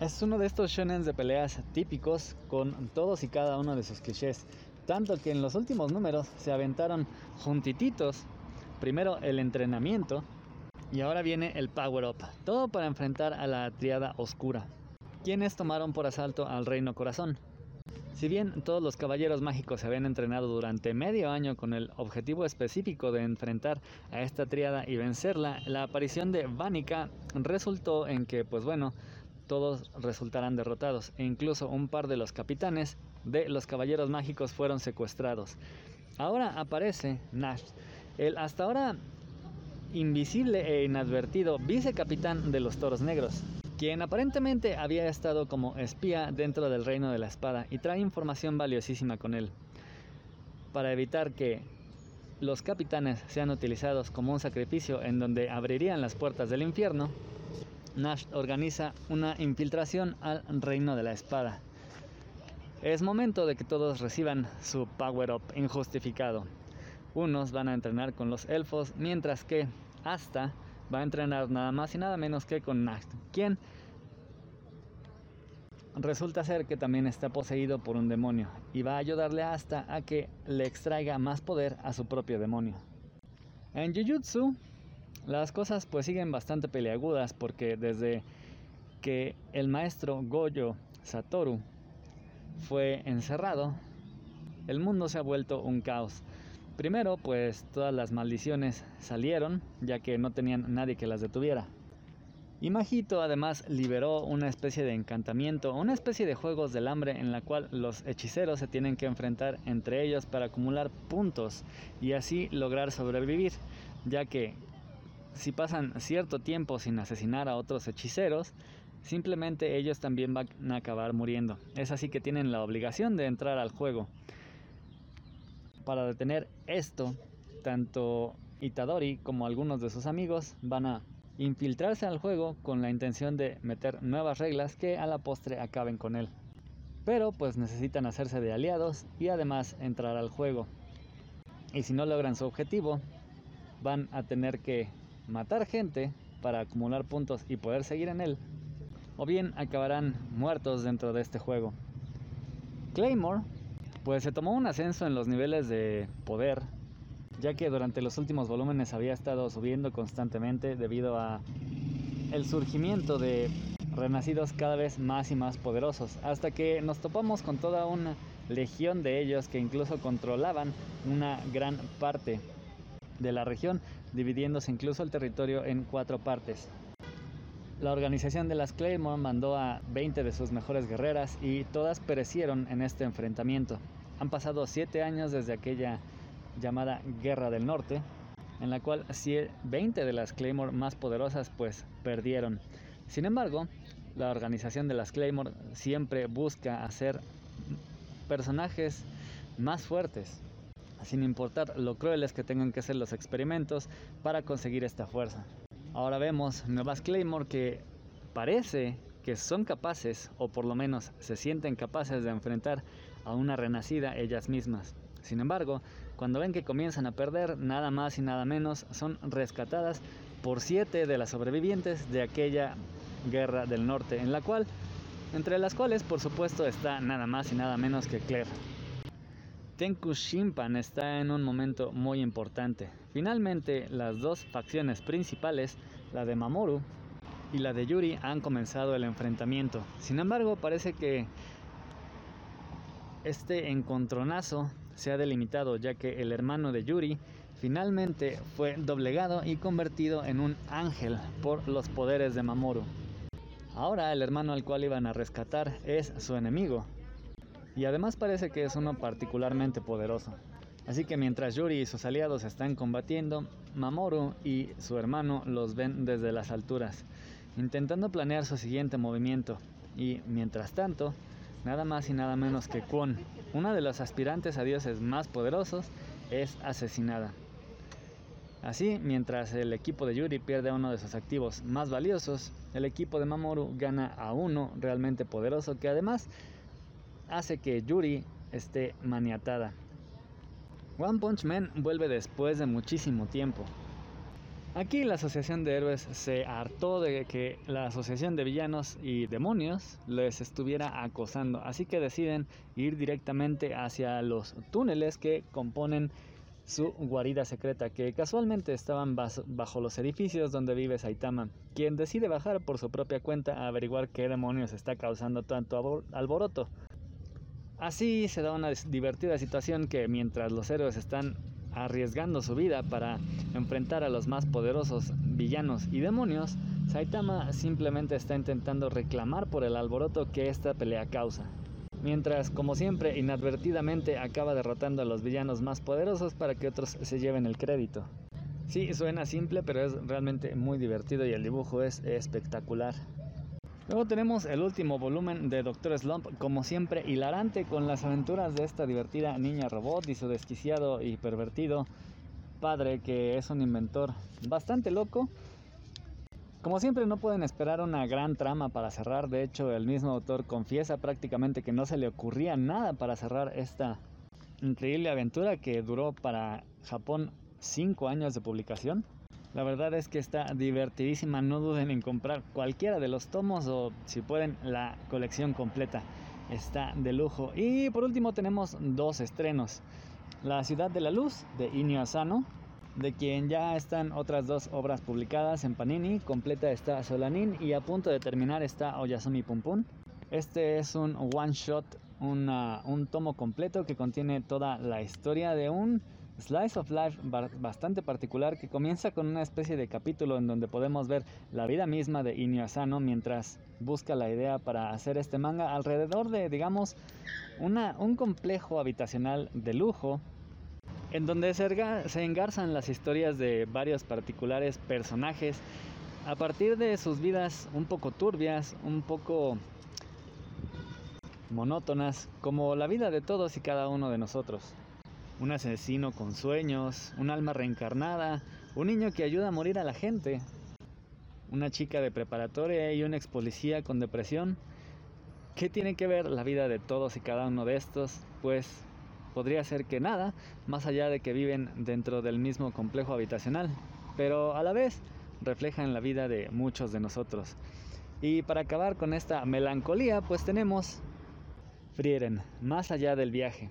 es uno de estos shonen de peleas típicos con todos y cada uno de sus clichés, tanto que en los últimos números se aventaron juntititos, primero el entrenamiento y ahora viene el power up, todo para enfrentar a la triada oscura, quienes tomaron por asalto al reino corazón. Si bien todos los caballeros mágicos se habían entrenado durante medio año con el objetivo específico de enfrentar a esta triada y vencerla, la aparición de Vanica resultó en que, pues bueno, todos resultarán derrotados e incluso un par de los capitanes de los caballeros mágicos fueron secuestrados. Ahora aparece Nash, el hasta ahora invisible e inadvertido vicecapitán de los Toros Negros, quien aparentemente había estado como espía dentro del reino de la espada y trae información valiosísima con él. Para evitar que los capitanes sean utilizados como un sacrificio en donde abrirían las puertas del infierno, Nash organiza una infiltración al reino de la espada. Es momento de que todos reciban su power up injustificado. Unos van a entrenar con los elfos, mientras que Asta va a entrenar nada más y nada menos que con Nash, quien resulta ser que también está poseído por un demonio y va a ayudarle a Asta a que le extraiga más poder a su propio demonio. En Jujutsu, las cosas pues siguen bastante peleagudas porque desde que el maestro Goyo Satoru fue encerrado, el mundo se ha vuelto un caos. Primero, pues todas las maldiciones salieron, ya que no tenían nadie que las detuviera. Y Majito además liberó una especie de encantamiento, una especie de juegos del hambre en la cual los hechiceros se tienen que enfrentar entre ellos para acumular puntos y así lograr sobrevivir, ya que si pasan cierto tiempo sin asesinar a otros hechiceros, simplemente ellos también van a acabar muriendo. Es así que tienen la obligación de entrar al juego. Para detener esto, tanto Itadori como algunos de sus amigos van a infiltrarse al juego con la intención de meter nuevas reglas que a la postre acaben con él. Pero pues necesitan hacerse de aliados y además entrar al juego. Y si no logran su objetivo, van a tener que matar gente para acumular puntos y poder seguir en él, o bien acabarán muertos dentro de este juego. Claymore, pues se tomó un ascenso en los niveles de poder, ya que durante los últimos volúmenes había estado subiendo constantemente debido a el surgimiento de renacidos cada vez más y más poderosos, hasta que nos topamos con toda una legión de ellos que incluso controlaban una gran parte de la región, dividiéndose incluso el territorio en cuatro partes. La organización de las Claymore mandó a 20 de sus mejores guerreras y todas perecieron en este enfrentamiento. Han pasado 7 años desde aquella llamada Guerra del Norte, en la cual 20 de las Claymore más poderosas pues perdieron. Sin embargo, la organización de las Claymore siempre busca hacer personajes más fuertes, sin importar lo crueles que tengan que ser los experimentos para conseguir esta fuerza. Ahora vemos nuevas Claymore que parece que son capaces, o por lo menos se sienten capaces de enfrentar a una renacida ellas mismas. Sin embargo, cuando ven que comienzan a perder, nada más y nada menos son rescatadas por siete de las sobrevivientes de aquella guerra del norte, en la cual, entre las cuales por supuesto está nada más y nada menos que Claire. Tenku Shimpan está en un momento muy importante. Finalmente, las dos facciones principales, la de Mamoru y la de Yuri, han comenzado el enfrentamiento. Sin embargo, parece que este encontronazo se ha delimitado ya que el hermano de Yuri finalmente fue doblegado y convertido en un ángel por los poderes de Mamoru. Ahora el hermano al cual iban a rescatar es su enemigo, y además parece que es uno particularmente poderoso. Así que mientras Yuri y sus aliados están combatiendo, Mamoru y su hermano los ven desde las alturas, intentando planear su siguiente movimiento. Y mientras tanto, nada más y nada menos que Kwon, una de los aspirantes a dioses más poderosos, es asesinada. Así, mientras el equipo de Yuri pierde uno de sus activos más valiosos, el equipo de Mamoru gana a uno realmente poderoso que además hace que Yuri esté maniatada. One Punch Man vuelve después de muchísimo tiempo. Aquí la Asociación de Héroes se hartó de que la Asociación de Villanos y Demonios les estuviera acosando, así que deciden ir directamente hacia los túneles que componen su guarida secreta, que casualmente estaban bajo los edificios donde vive Saitama, quien decide bajar por su propia cuenta a averiguar qué demonios está causando tanto alboroto. Así se da una divertida situación que mientras los héroes están arriesgando su vida para enfrentar a los más poderosos villanos y demonios, Saitama simplemente está intentando reclamar por el alboroto que esta pelea causa. Mientras, como siempre, inadvertidamente acaba derrotando a los villanos más poderosos para que otros se lleven el crédito. Sí, suena simple, pero es realmente muy divertido y el dibujo es espectacular. Luego tenemos el último volumen de Doctor Slump, como siempre hilarante con las aventuras de esta divertida niña robot y su desquiciado y pervertido padre que es un inventor bastante loco. Como siempre no pueden esperar una gran trama para cerrar, de hecho el mismo autor confiesa prácticamente que no se le ocurría nada para cerrar esta increíble aventura que duró para Japón 5 años de publicación. La verdad es que está divertidísima, no duden en comprar cualquiera de los tomos o si pueden la colección completa. Está de lujo. Y por último tenemos dos estrenos. La ciudad de la luz de Inio Asano, de quien ya están otras dos obras publicadas en Panini. Completa está Solanin y a punto de terminar está Oyasumi Pum Pum. Este es un one shot, un tomo completo que contiene toda la historia de un Slice of Life bastante particular que comienza con una especie de capítulo en donde podemos ver la vida misma de Inio Asano mientras busca la idea para hacer este manga alrededor de, digamos, una, un complejo habitacional de lujo en donde se engarzan las historias de varios particulares personajes a partir de sus vidas un poco turbias, un poco monótonas, como la vida de todos y cada uno de nosotros. Un asesino con sueños, un alma reencarnada, un niño que ayuda a morir a la gente, una chica de preparatoria y un ex policía con depresión. ¿Qué tiene que ver la vida de todos y cada uno de estos? Pues podría ser que nada, más allá de que viven dentro del mismo complejo habitacional, pero a la vez reflejan la vida de muchos de nosotros. Y para acabar con esta melancolía, pues tenemos Frieren, más allá del viaje,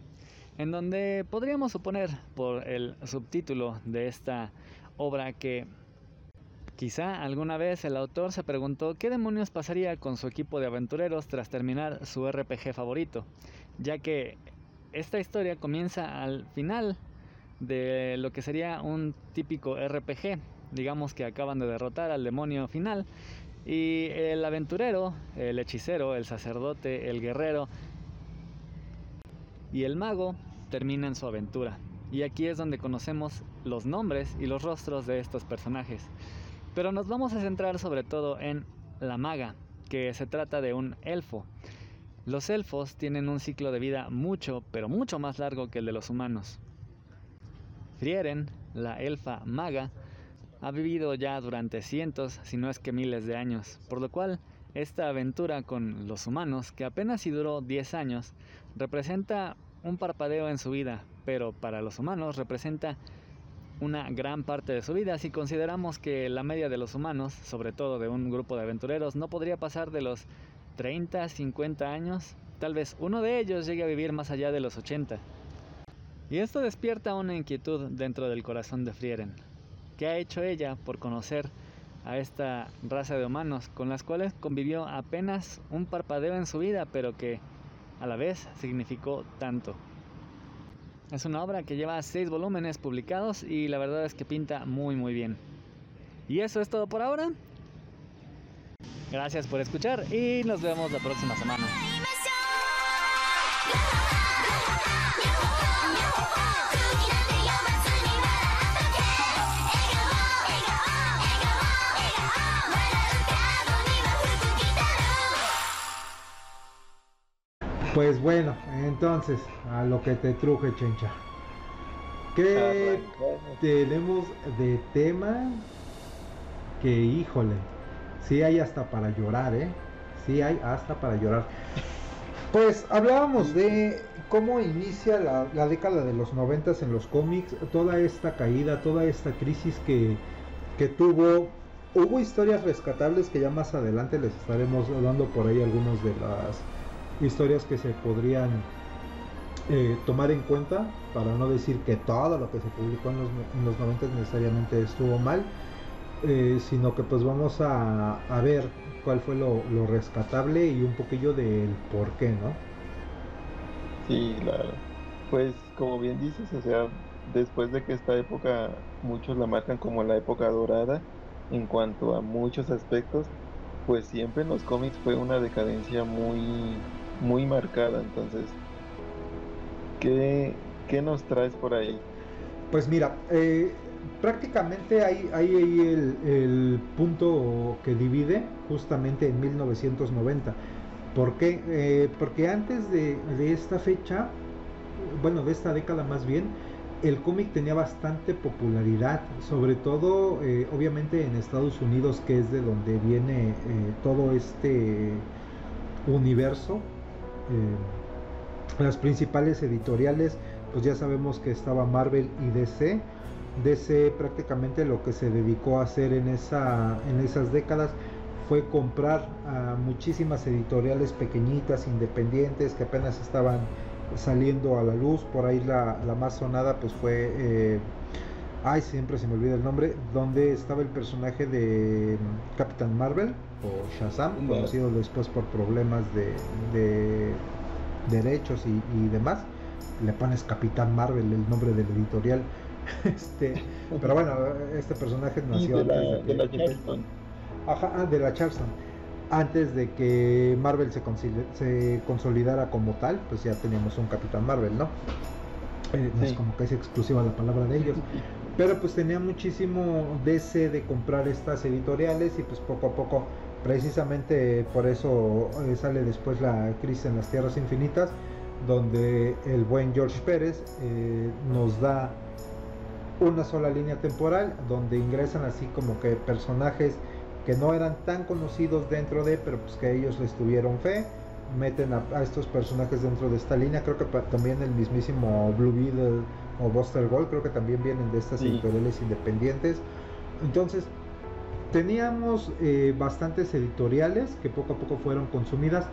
en donde podríamos suponer por el subtítulo de esta obra que quizá alguna vez el autor se preguntó qué demonios pasaría con su equipo de aventureros tras terminar su RPG favorito, ya que esta historia comienza al final de lo que sería un típico RPG. Digamos que acaban de derrotar al demonio final y el aventurero, el hechicero, el sacerdote, el guerrero y el mago terminan su aventura. Y aquí es donde conocemos los nombres y los rostros de estos personajes. Pero nos vamos a centrar sobre todo en la maga, que se trata de un elfo, los elfos tienen un ciclo de vida mucho, pero mucho más largo que el de los humanos. Frieren, la elfa maga, ha vivido ya durante cientos, si no es que miles de años, por lo cual esta aventura con los humanos, que apenas si duró 10 años, representa un parpadeo en su vida, pero para los humanos representa una gran parte de su vida si consideramos que la media de los humanos, sobre todo de un grupo de aventureros, no podría pasar de los 30, 50 años, tal vez uno de ellos llegue a vivir más allá de los 80. Y esto despierta una inquietud dentro del corazón de Frieren. ¿Qué ha hecho ella por conocer a esta raza de humanos con las cuales convivió apenas un parpadeo en su vida, pero que a la vez significó tanto? Es una obra que lleva seis volúmenes publicados y la verdad es que pinta muy muy bien. Y eso es todo por ahora. Gracias por escuchar y nos vemos la próxima semana. Pues bueno, entonces, a lo que te truje, chencha. ¿Qué tenemos de tema? Que híjole, Sí hay hasta para llorar, ¿eh? Sí hay hasta para llorar. Pues hablábamos de cómo inicia la, década de los noventas en los cómics, toda esta caída, toda esta crisis que, que tuvo. Hubo historias rescatables que ya más adelante les estaremos dando por ahí algunas de las historias que se podrían eh, tomar en cuenta, para no decir que todo lo que se publicó en los, en los 90 necesariamente estuvo mal. Eh, sino que pues vamos a, ver cuál fue lo, rescatable y un poquillo del por qué, ¿no? Sí, claro. Pues como bien dices, o sea, después de que esta época muchos la marcan como la época dorada en cuanto a muchos aspectos, pues siempre en los cómics fue una decadencia muy muy marcada, entonces ¿qué, qué nos traes por ahí? Pues mira, eh, prácticamente hay, el, punto que divide justamente en 1990. ¿Por qué? Eh, porque antes de, esta fecha, bueno, de esta década más bien, el cómic tenía bastante popularidad, sobre todo eh, obviamente en Estados Unidos, que es de donde viene todo este universo. Las principales editoriales, pues ya sabemos que estaba Marvel y DC DC prácticamente lo que se dedicó a hacer en, esa, en esas décadas fue comprar a muchísimas editoriales pequeñitas, independientes, que apenas estaban saliendo a la luz. Por ahí la, más sonada pues fue, eh, ay siempre se me olvida el nombre, donde estaba el personaje de Captain Marvel o Shazam, conocido después por problemas de, derechos y, y demás. Le pones Capitán Marvel, el nombre del editorial este, pero bueno, este personaje nació de la, de, la Charleston. Ajá, ah, de la Charleston. Antes de que Marvel se, se consolidara como tal, pues ya teníamos un Capitán Marvel, ¿no? Eh, no es como que es exclusiva la palabra de ellos. Pero pues tenía muchísimo deseo de comprar estas editoriales y pues poco a poco, precisamente por eso eh, sale después la crisis en las Tierras Infinitas, donde el buen George Pérez eh, nos da una sola línea temporal, donde ingresan así como que personajes que no eran tan conocidos dentro de, pero pues que ellos les tuvieron fe, meten a, estos personajes dentro de esta línea, creo que también el mismísimo Blue Beetle o Buster Gold, creo que también vienen de estas editoriales independientes. Entonces, teníamos eh, bastantes editoriales que poco a poco fueron consumidas,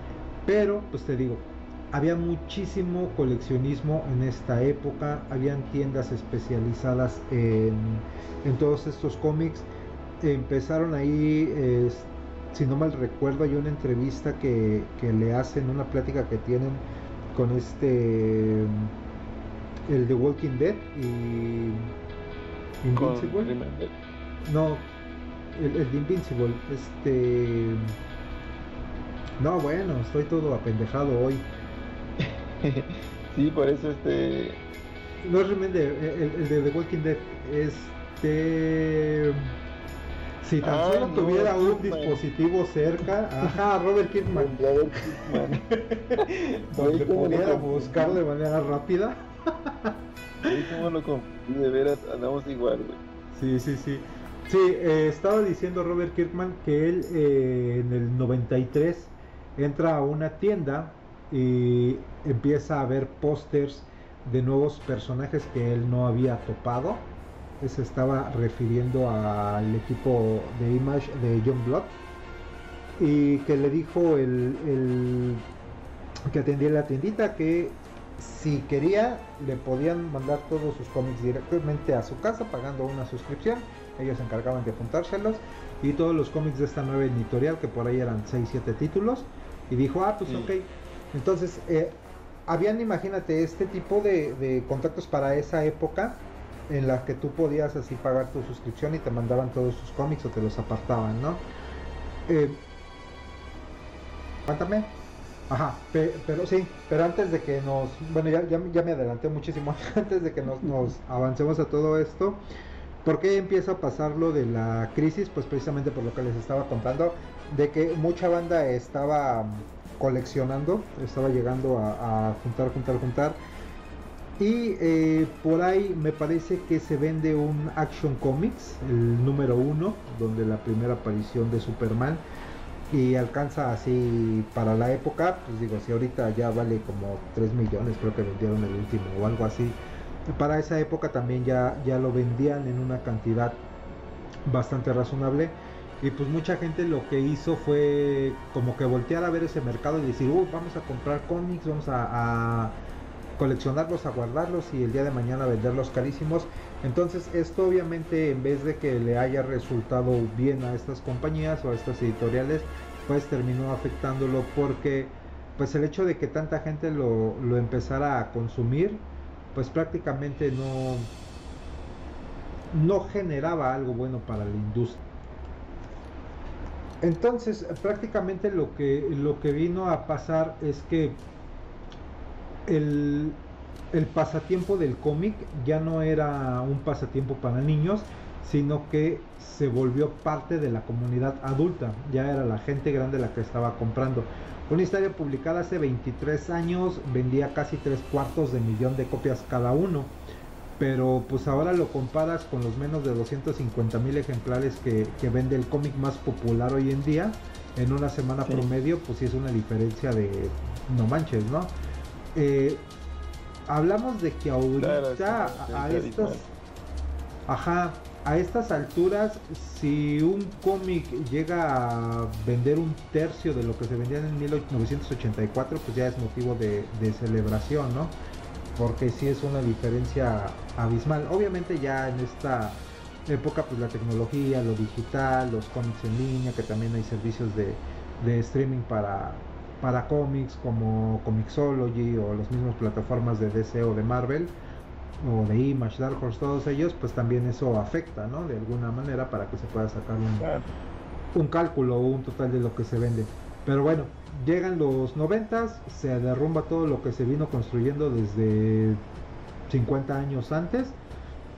pero pues te digo, había muchísimo coleccionismo en esta época, habían tiendas especializadas en, en todos estos cómics, empezaron ahí, si no mal recuerdo, hay una entrevista que, que le hacen, una plática que tienen con este el de Walking Dead y Invincible. No, el, de Invincible, este. No, bueno, estoy todo apendejado hoy. sí, por eso este. No es Remender, el, de The Walking Dead, este. Si tan ah, solo tuviera un dispositivo cerca, ajá, Robert Kirkman. Robert Kirkman. donde pudiera buscar de manera rápida. ¿Cómo lo De veras, andamos igual, güey. Sí, sí, sí. Sí, eh, estaba diciendo Robert Kirkman que él eh, en el 93 entra a una tienda y empieza a ver pósters de nuevos personajes que él no había topado. Se estaba refiriendo al equipo de Image de John Blood y que le dijo el, el que atendía la tiendita que si quería, le podían mandar todos sus cómics directamente a su casa pagando una suscripción. Ellos se encargaban de juntárselos. Y todos los cómics de esta nueva editorial, que por ahí eran 6-7 títulos. Y dijo, ah, pues ok. Entonces, eh, habían, imagínate, este tipo de, contactos para esa época en la que tú podías así pagar tu suscripción y te mandaban todos sus cómics o te los apartaban, ¿no? Eh, cuéntame. Ajá, pero sí, pero antes de que nos, bueno, ya, ya, me adelanté muchísimo, antes de que nos, nos avancemos a todo esto, ¿por qué empieza a pasar lo de la crisis? Pues precisamente por lo que les estaba contando, de que mucha banda estaba coleccionando, estaba llegando a, juntar, juntar, juntar, y eh, por ahí me parece que se vende un Action Comics, el número uno, donde la primera aparición de Superman, y alcanza así para la época, pues digo, si ahorita ya vale como 3 millones, creo que vendieron el último o algo así. Para esa época también ya, ya lo vendían en una cantidad bastante razonable. Y pues mucha gente lo que hizo fue como que voltear a ver ese mercado y decir, uh, vamos a comprar cómics, vamos a, a coleccionarlos, a guardarlos y el día de mañana venderlos carísimos. Entonces esto obviamente en vez de que le haya resultado bien a estas compañías o a estas editoriales, pues terminó afectándolo porque pues el hecho de que tanta gente lo, lo empezara a consumir, pues prácticamente no, no generaba algo bueno para la industria. Entonces, prácticamente lo que, lo que vino a pasar es que el, el pasatiempo del cómic ya no era un pasatiempo para niños, sino que se volvió parte de la comunidad adulta, ya era la gente grande la que estaba comprando. Una historia publicada hace 23 años vendía casi tres cuartos de millón de copias cada uno, pero pues ahora lo comparas con los menos de 250 mil ejemplares que, vende el cómic más popular hoy en día, en una semana promedio, pues sí es una diferencia de no manches, ¿no? Eh, hablamos de que ahorita a, estas ajá a estas alturas si un cómic llega a vender un tercio de lo que se vendía en 1984 pues ya es motivo de, celebración no porque sí es una diferencia abismal. Obviamente ya en esta época pues la tecnología lo digital los cómics en línea que también hay servicios de, de streaming para para cómics como Comixology o las mismas plataformas de DC o de Marvel o de Image, Dark Horse, todos ellos, pues también eso afecta, ¿no? De alguna manera para que se pueda sacar un, un cálculo o un total de lo que se vende. Pero bueno, llegan los noventas, se derrumba todo lo que se vino construyendo desde 50 años antes.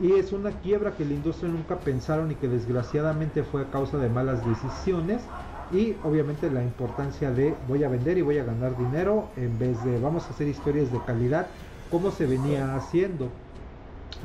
Y es una quiebra que la industria nunca pensaron y que desgraciadamente fue a causa de malas decisiones y obviamente la importancia de voy a vender y voy a ganar dinero en vez de vamos a hacer historias de calidad como se venía haciendo.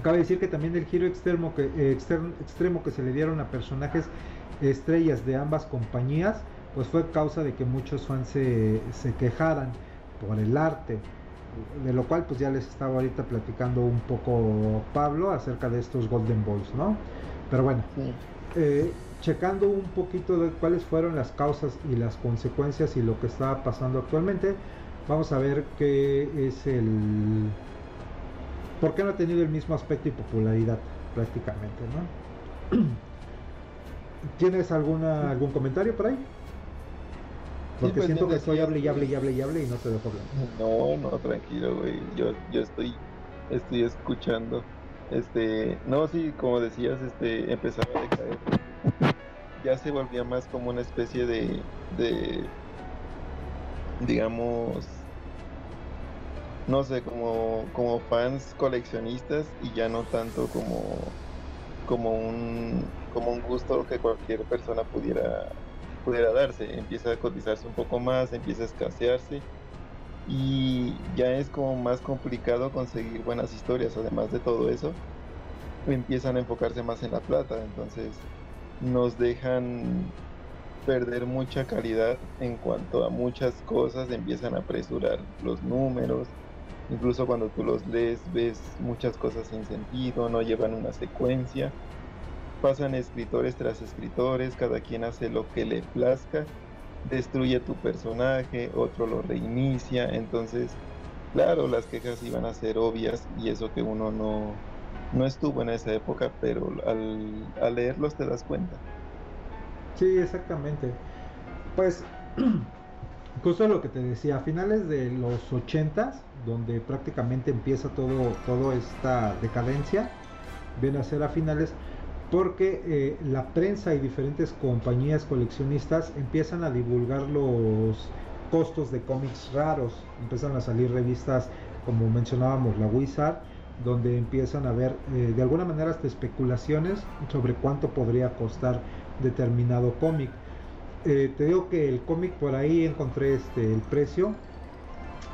Cabe decir que también el giro extremo que, eh, extremo que se le dieron a personajes estrellas de ambas compañías, pues fue causa de que muchos fans se, se quejaran por el arte, de lo cual pues ya les estaba ahorita platicando un poco Pablo acerca de estos Golden Balls, ¿no? Pero bueno, eh, checando un poquito de cuáles fueron las causas y las consecuencias y lo que está pasando actualmente, vamos a ver qué es el... ¿Por qué no ha tenido el mismo aspecto y popularidad prácticamente, ¿no? ¿Tienes alguna, algún comentario por ahí? Porque pues, siento que estoy hable y hable y hable y hable y no te dejo hablar. No, no, tranquilo, güey. Yo, yo estoy, estoy escuchando. Este, no, sí, como decías, este, empezaba a decaer. Ya se volvía más como una especie de, de, digamos, no sé, como, como fans coleccionistas y ya no tanto como, como un, como un gusto que cualquier persona pudiera, pudiera darse. Empieza a cotizarse un poco más, empieza a escasearse y ya es como más complicado conseguir buenas historias. Además de todo eso, empiezan a enfocarse más en la plata, entonces nos dejan perder mucha calidad en cuanto a muchas cosas, empiezan a apresurar los números, incluso cuando tú los lees ves muchas cosas sin sentido, no llevan una secuencia, pasan escritores tras escritores, cada quien hace lo que le plazca, destruye tu personaje, otro lo reinicia, entonces, claro, las quejas iban a ser obvias y eso que uno no, no estuvo en esa época, pero al, al leerlos te das cuenta. Sí, exactamente. Pues justo lo que te decía, a finales de los 80 donde prácticamente empieza todo toda esta decadencia, viene a ser a finales porque eh, la prensa y diferentes compañías coleccionistas empiezan a divulgar los costos de cómics raros, empiezan a salir revistas como mencionábamos la Wizard, donde empiezan a ver eh, de alguna manera hasta especulaciones sobre cuánto podría costar determinado cómic. Eh, te digo que el cómic por ahí encontré este el precio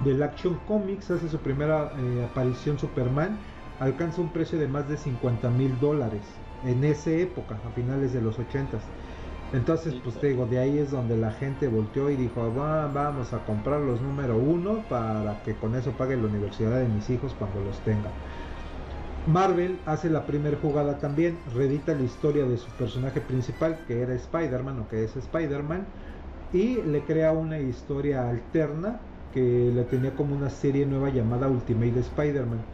del Action Comics. Hace su primera eh, aparición Superman. Alcanza un precio de más de 50 mil dólares en esa época a finales de los 80 entonces pues te digo de ahí es donde la gente volteó y dijo "Va- vamos a comprar los número uno para que con eso pague la universidad de mis hijos cuando los tenga Marvel hace la primera jugada también, reedita la historia de su personaje principal, que era Spider-Man o que es Spider-Man, y le crea una historia alterna que la tenía como una serie nueva llamada Ultimate Spider-Man.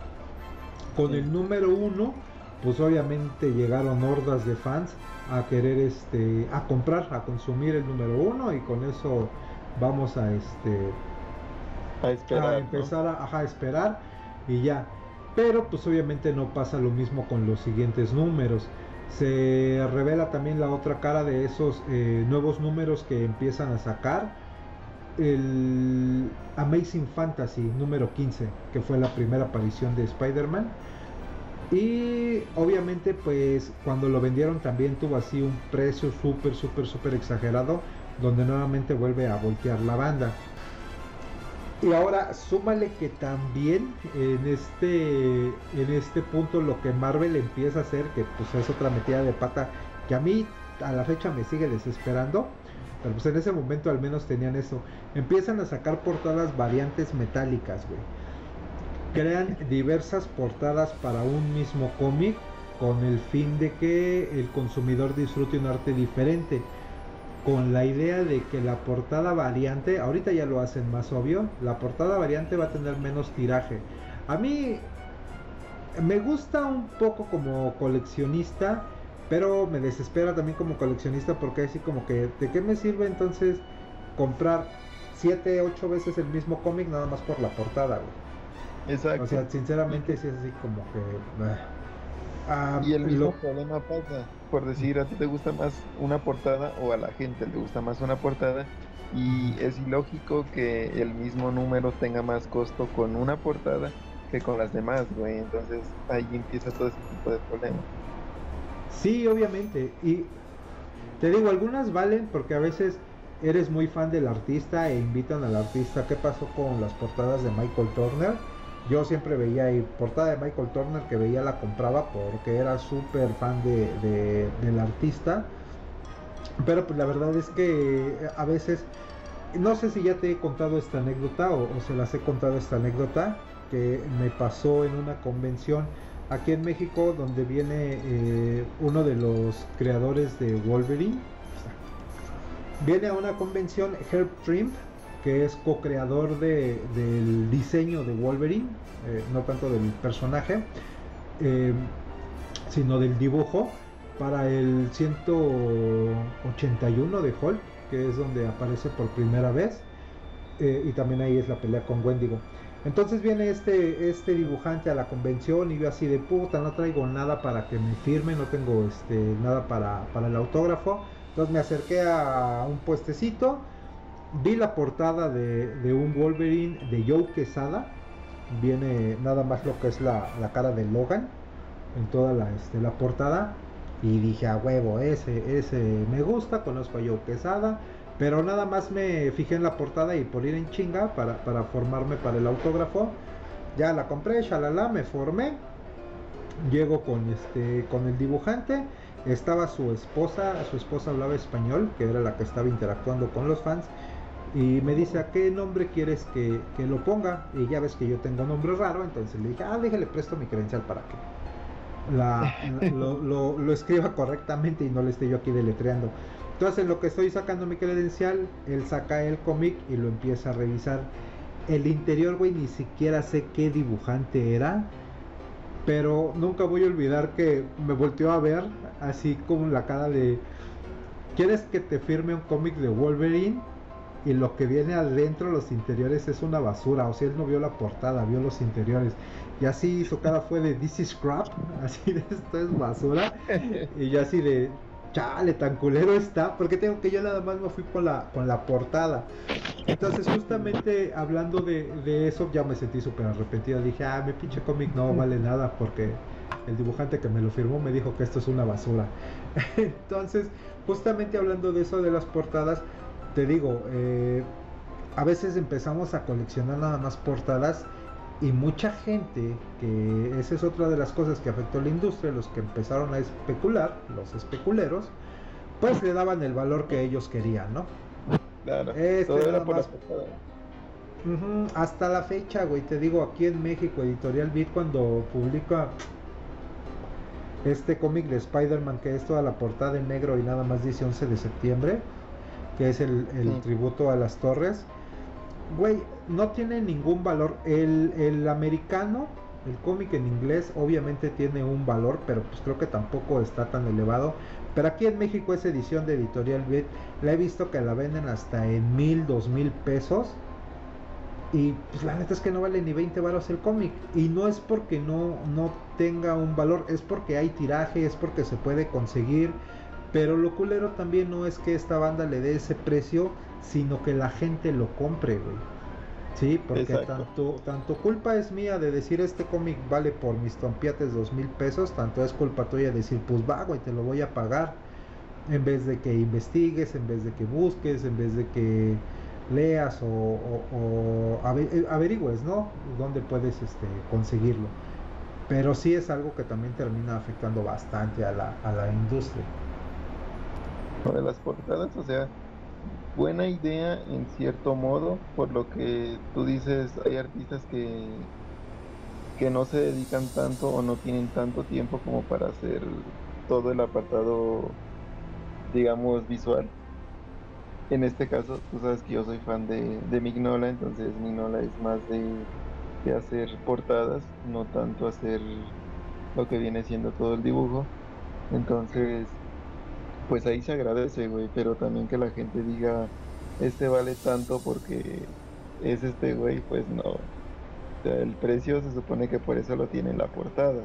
Con Sí. el número uno, pues obviamente llegaron hordas de fans a querer este, a comprar, a consumir el número uno y con eso vamos a este A esperar. a ¿no? empezar a ajá, esperar y ya. Pero pues obviamente no pasa lo mismo con los siguientes números. Se revela también la otra cara de esos eh, nuevos números que empiezan a sacar. El Amazing Fantasy número 15, que fue la primera aparición de Spider-Man. Y obviamente pues cuando lo vendieron también tuvo así un precio súper, súper, súper exagerado, donde nuevamente vuelve a voltear la banda. Y ahora súmale que también en este en este punto lo que Marvel empieza a hacer, que pues es otra metida de pata que a mí a la fecha me sigue desesperando, pero pues en ese momento al menos tenían eso. Empiezan a sacar portadas variantes metálicas, güey. Crean diversas portadas para un mismo cómic con el fin de que el consumidor disfrute un arte diferente con la idea de que la portada variante, ahorita ya lo hacen más obvio, la portada variante va a tener menos tiraje. A mí me gusta un poco como coleccionista, pero me desespera también como coleccionista porque así como que, ¿de qué me sirve entonces comprar 7, 8 veces el mismo cómic nada más por la portada, güey? Exacto. O sea, sinceramente sí es así como que... ah. Ah, y el mismo lo- problema pasa, por decir, a ti te gusta más una portada o a la gente le gusta más una portada y es ilógico que el mismo número tenga más costo con una portada que con las demás, güey. Entonces ahí empieza todo ese tipo de problemas. Sí, obviamente. Y te digo, algunas valen porque a veces eres muy fan del artista e invitan al artista. ¿Qué pasó con las portadas de Michael Turner? Yo siempre veía ahí portada de Michael Turner que veía la compraba porque era súper fan de, del artista. Pero pues la verdad es que a veces, no sé si ya te he contado esta anécdota o, se las he contado esta anécdota que me pasó en una convención aquí en México donde viene eh, uno de los creadores de Wolverine. Viene a una convención Herb Trimp que es co-creador de, del diseño de Wolverine, eh, no tanto del personaje, eh, sino del dibujo para el 181 de Hulk, que es donde aparece por primera vez, eh, y también ahí es la pelea con Wendigo. Entonces viene este, este dibujante a la convención y yo así de puta, no traigo nada para que me firme, no tengo este, nada para, para el autógrafo. Entonces me acerqué a un puestecito vi la portada de, un Wolverine de Joe Quesada. Viene nada más lo que es la, cara de Logan en toda la, este, la portada. Y dije, a huevo, ese, ese me gusta, conozco a Joe Quesada. Pero nada más me fijé en la portada y por ir en chinga para, para formarme para el autógrafo. Ya la compré, shalala, me formé. Llego con este con el dibujante. Estaba su esposa, su esposa hablaba español, que era la que estaba interactuando con los fans y me dice, ¿a qué nombre quieres que, lo ponga? Y ya ves que yo tengo nombre raro, entonces le dije, ah, déjale presto mi credencial para que la, lo, escriba correctamente y no le esté yo aquí deletreando. Entonces, en lo que estoy sacando mi credencial, él saca el cómic y lo empieza a revisar. El interior, güey, ni siquiera sé qué dibujante era. Pero nunca voy a olvidar que me volteó a ver así como la cara de... ¿Quieres que te firme un cómic de Wolverine? Y lo que viene adentro, los interiores, es una basura. O sea, él no vio la portada, vio los interiores. Y así su cara fue de This is crap, así de esto es basura. Y yo así de chale, tan culero está, porque tengo que yo nada más me fui con la, con la portada. Entonces, justamente hablando de, de eso, ya me sentí súper arrepentido. Dije, ah, mi pinche cómic no vale nada porque el dibujante que me lo firmó me dijo que esto es una basura. Entonces, justamente hablando de eso de las portadas, te digo, eh, a veces empezamos a coleccionar nada más portadas y mucha gente, que esa es otra de las cosas que afectó a la industria, los que empezaron a especular, los especuleros, pues le daban el valor que ellos querían, ¿no? Claro, este todo era por hasta la fecha, güey, te digo, aquí en México, Editorial Beat cuando publica este cómic de Spider-Man, que es toda la portada en negro y nada más dice 11 de septiembre, que es el, tributo a las torres. Güey, no tiene ningún valor. El, el americano, el cómic en inglés, obviamente tiene un valor, pero pues creo que tampoco está tan elevado. Pero aquí en México esa edición de Editorial Beat, la he visto que la venden hasta en mil, dos mil pesos. Y pues la neta es que no vale ni 20 varos el cómic. Y no es porque no, no tenga un valor, es porque hay tiraje, es porque se puede conseguir. Pero lo culero también no es que esta banda le dé ese precio, sino que la gente lo compre, güey. Sí, porque tanto, tanto culpa es mía de decir este cómic vale por mis trompiates dos mil pesos, tanto es culpa tuya de decir, pues va, güey, te lo voy a pagar. En vez de que investigues, en vez de que busques, en vez de que leas o, eh, averigües, ¿no? Dónde puedes este, conseguirlo. Pero sí es algo que también termina afectando bastante a la, a la industria de las portadas, o sea, buena idea en cierto modo, por lo que tú dices, hay artistas que, que no se dedican tanto o no tienen tanto tiempo como para hacer todo el apartado, digamos, visual. En este caso, tú sabes que yo soy fan de, de Mignola, entonces Mignola es más de, de hacer portadas, no tanto hacer lo que viene siendo todo el dibujo. Entonces, pues ahí se agradece, güey, pero también que la gente diga, este vale tanto porque es este güey, pues no. O sea, el precio se supone que por eso lo tiene en la portada.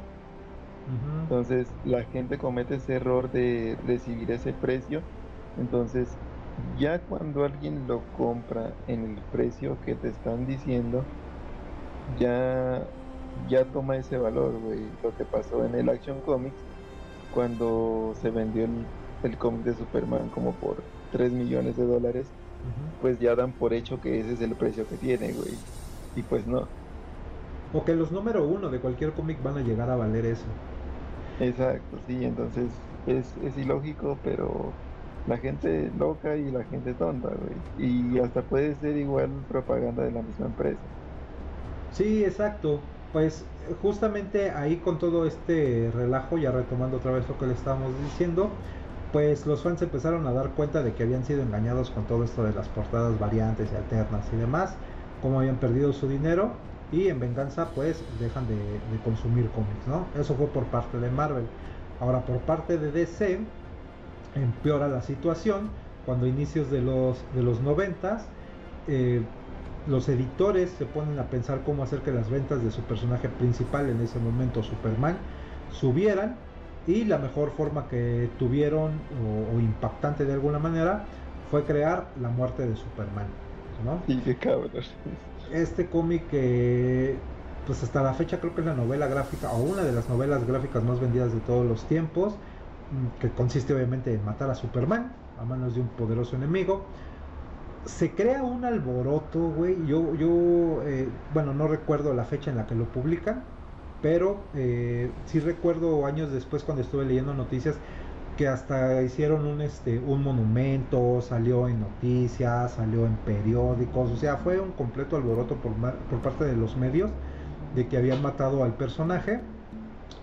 Entonces la gente comete ese error de recibir ese precio. Entonces ya cuando alguien lo compra en el precio que te están diciendo, ya ya toma ese valor, güey. Lo que pasó en el Action Comics cuando se vendió el, el cómic de Superman como por 3 millones de dólares, pues ya dan por hecho que ese es el precio que tiene, güey. Y pues no. O que los número uno de cualquier cómic van a llegar a valer eso. Exacto, sí, entonces es, es ilógico, pero la gente loca y la gente tonta, güey. Y hasta puede ser igual propaganda de la misma empresa. Sí, exacto. Pues justamente ahí con todo este relajo, ya retomando otra vez lo que le estábamos diciendo, pues los fans empezaron a dar cuenta de que habían sido engañados con todo esto de las portadas variantes y alternas y demás, como habían perdido su dinero y en venganza pues dejan de, de consumir cómics, ¿no? Eso fue por parte de Marvel. Ahora por parte de DC empeora la situación cuando a inicios de los, de los 90 eh, los editores se ponen a pensar cómo hacer que las ventas de su personaje principal, en ese momento Superman, subieran y la mejor forma que tuvieron o, impactante de alguna manera fue crear la muerte de Superman. ¿no? Y qué cabrón. Este cómic que pues hasta la fecha creo que es la novela gráfica o una de las novelas gráficas más vendidas de todos los tiempos, mm, que consiste obviamente en matar a Superman a manos de un poderoso enemigo se crea un alboroto, güey. Yo, yo eh, bueno, no recuerdo la fecha en la que lo publican, pero eh, sí recuerdo años después cuando estuve leyendo noticias que hasta hicieron un, este, un monumento, salió en noticias, salió en periódicos, o sea, fue un completo alboroto por, por parte de los medios de que habían matado al personaje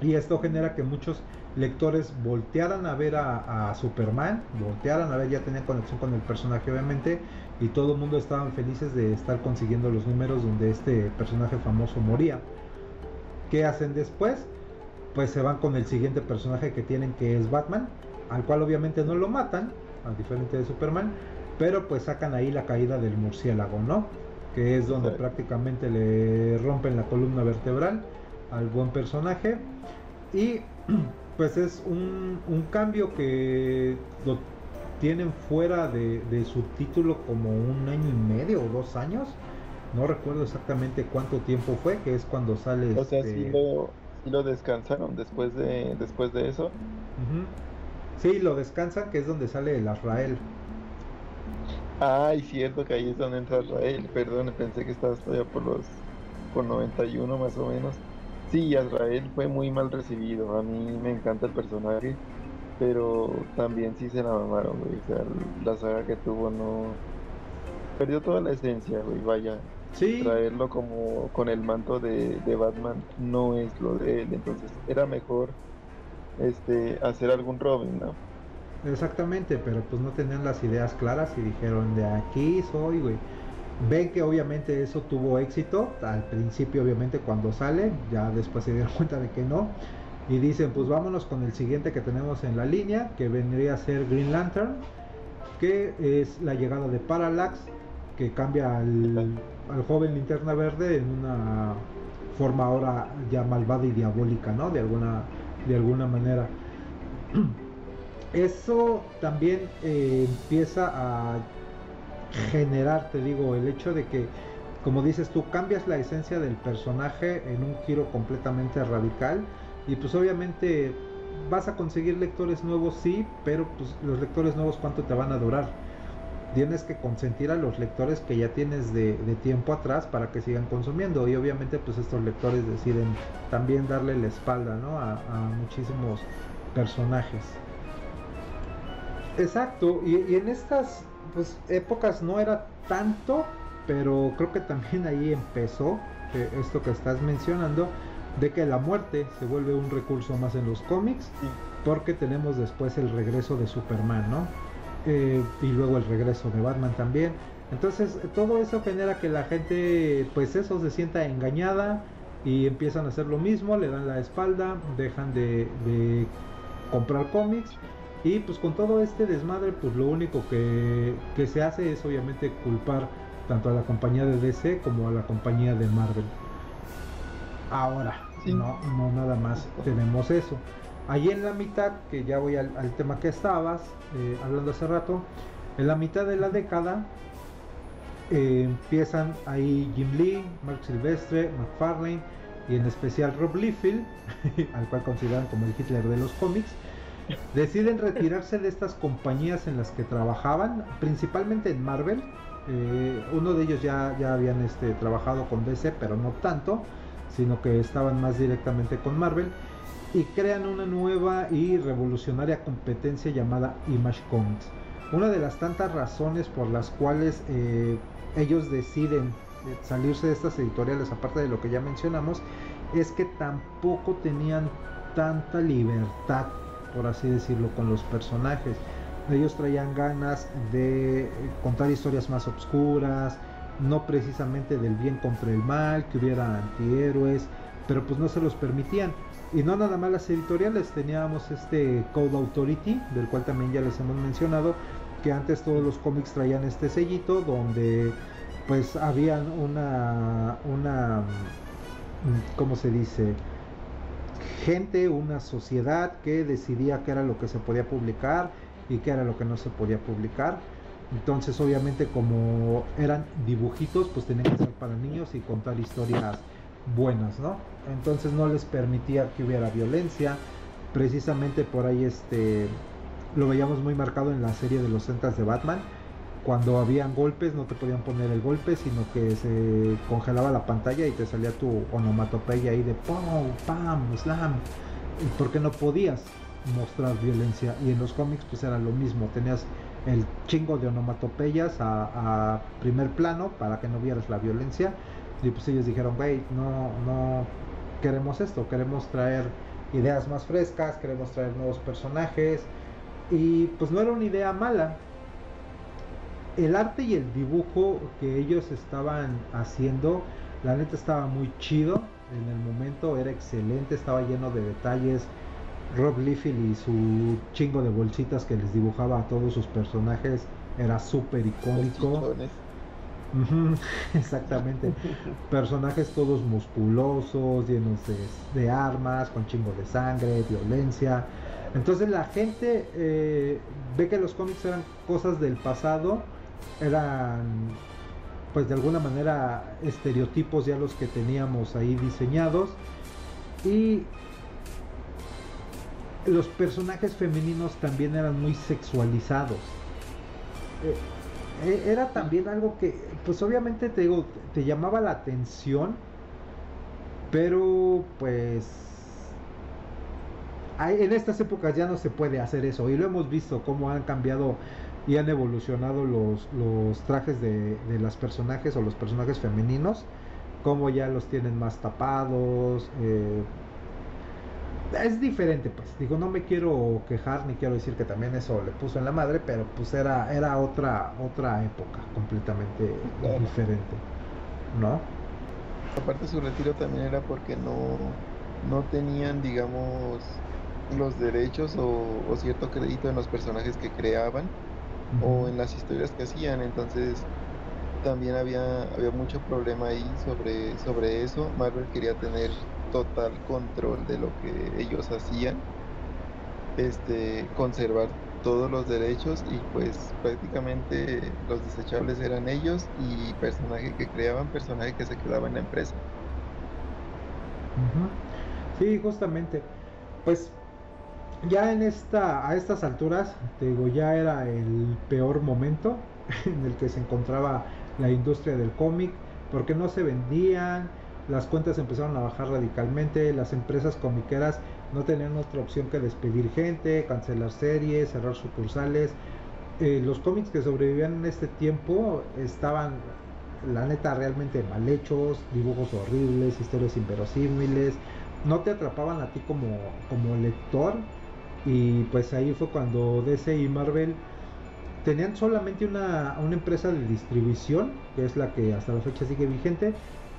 y esto genera que muchos lectores voltearan a ver a, Superman, voltearan a ver, ya tenía conexión con el personaje obviamente, y todo el mundo estaban felices de estar consiguiendo los números donde este personaje famoso moría. ¿Qué hacen después? Pues se van con el siguiente personaje que tienen que es Batman, al cual obviamente no lo matan, a diferente de Superman, pero pues sacan ahí la caída del murciélago, ¿no? Que es donde prácticamente le rompen la columna vertebral al buen personaje y pues es un, cambio que lo tienen fuera de, de subtítulo como un año y medio o dos años. No recuerdo exactamente cuánto tiempo fue, que es cuando sale. O sea, si lo, lo descansaron después de, después de eso. Sí, lo descansan, que es donde sale el Azrael. Ay, cierto que ahí es donde entra Azrael. Perdón, pensé que estabas todavía por los por 91 más o menos. Sí, Azrael fue muy mal recibido. A mí me encanta el personaje, pero también sí se la mamaron, güey. O sea, la saga que tuvo no. Perdió toda la esencia, güey. Vaya. Sí. Traerlo como con el manto de, Batman no es lo de él. Entonces era mejor este hacer algún Robin, ¿no? Exactamente, pero pues no tenían las ideas claras y dijeron de aquí soy, güey ven que obviamente eso tuvo éxito al principio obviamente cuando sale ya después se dieron cuenta de que no y dicen pues vámonos con el siguiente que tenemos en la línea que vendría a ser Green Lantern que es la llegada de Parallax que cambia al, joven linterna verde en una forma ahora ya malvada y diabólica no de alguna de alguna manera eso también eh, empieza a generar, te digo, el hecho de que, como dices tú, cambias la esencia del personaje en un giro completamente radical y pues obviamente vas a conseguir lectores nuevos, sí, pero pues los lectores nuevos cuánto te van a durar. Tienes que consentir a los lectores que ya tienes de, tiempo atrás para que sigan consumiendo y obviamente pues estos lectores deciden también darle la espalda ¿no? a, a muchísimos personajes. Exacto, y, y en estas pues épocas no era tanto, pero creo que también ahí empezó eh, esto que estás mencionando, de que la muerte se vuelve un recurso más en los cómics, porque tenemos después el regreso de Superman, ¿no? Eh, y luego el regreso de Batman también. Entonces todo eso genera que la gente, pues eso, se sienta engañada y empiezan a hacer lo mismo, le dan la espalda, dejan de, de comprar cómics y pues con todo este desmadre, pues lo único que, se hace es obviamente culpar tanto a la compañía de DC como a la compañía de Marvel. Ahora, no, no nada más tenemos eso. Allí en la mitad, que ya voy al, tema que estabas eh, hablando hace rato, en la mitad de la década eh, empiezan ahí Jim Lee, Mark Silvestre, McFarlane y en especial Rob Liefeld, al cual consideran como el Hitler de los cómics, deciden retirarse de estas compañías en las que trabajaban, principalmente en Marvel. Eh, uno de ellos ya, ya habían este, trabajado con DC, pero no tanto, sino que estaban más directamente con Marvel. Y crean una nueva y revolucionaria competencia llamada Image Comics. Una de las tantas razones por las cuales eh, ellos deciden salirse de estas editoriales, aparte de lo que ya mencionamos, es que tampoco tenían tanta libertad por así decirlo, con los personajes. Ellos traían ganas de contar historias más obscuras, no precisamente del bien contra el mal, que hubiera antihéroes, pero pues no se los permitían. Y no nada más las editoriales, teníamos este Code Authority, del cual también ya les hemos mencionado, que antes todos los cómics traían este sellito donde pues habían una, una, ¿cómo se dice? gente, una sociedad que decidía qué era lo que se podía publicar y qué era lo que no se podía publicar. Entonces, obviamente, como eran dibujitos, pues tenían que ser para niños y contar historias buenas, ¿no? Entonces no les permitía que hubiera violencia. Precisamente por ahí este lo veíamos muy marcado en la serie de los centas de Batman cuando habían golpes no te podían poner el golpe, sino que se congelaba la pantalla y te salía tu onomatopeya ahí de pam, pam, slam, porque no podías mostrar violencia. Y en los cómics pues era lo mismo, tenías el chingo de onomatopeyas a, primer plano para que no vieras la violencia. Y pues ellos dijeron, güey, no, no queremos esto, queremos traer ideas más frescas, queremos traer nuevos personajes. Y pues no era una idea mala, el arte y el dibujo que ellos estaban haciendo, la neta estaba muy chido. En el momento era excelente, estaba lleno de detalles. Rob Liefeld y su chingo de bolsitas que les dibujaba a todos sus personajes era súper icónico. exactamente. Personajes todos musculosos, llenos de, armas, con chingo de sangre, violencia. Entonces la gente eh, ve que los cómics eran cosas del pasado eran pues de alguna manera estereotipos ya los que teníamos ahí diseñados y los personajes femeninos también eran muy sexualizados eh, era también algo que pues obviamente te digo te llamaba la atención pero pues en estas épocas ya no se puede hacer eso y lo hemos visto cómo han cambiado y han evolucionado los, trajes de, las personajes o los personajes femeninos, como ya los tienen más tapados. Eh, es diferente, pues. Digo, no me quiero quejar ni quiero decir que también eso le puso en la madre, pero pues era, era otra, otra época completamente diferente, ¿no? Aparte su retiro también era porque no, no tenían, digamos, los derechos o, o cierto crédito en los personajes que creaban o en las historias que hacían. Entonces también había, había mucho problema ahí sobre, sobre eso. Marvel quería tener total control de lo que ellos hacían, este, conservar todos los derechos y pues prácticamente los desechables eran ellos y personaje que creaban, personaje que se quedaba en la empresa. Sí, justamente. Pues ya en esta, a estas alturas, te digo, ya era el peor momento en el que se encontraba la industria del cómic, porque no se vendían, las cuentas empezaron a bajar radicalmente, las empresas comiqueras no tenían otra opción que despedir gente, cancelar series, cerrar sucursales. Eh, los cómics que sobrevivían en este tiempo estaban, la neta, realmente mal hechos, dibujos horribles, historias inverosímiles, no te atrapaban a ti como, como lector y pues ahí fue cuando DC y Marvel tenían solamente una, una empresa de distribución, que es la que hasta la fecha sigue vigente,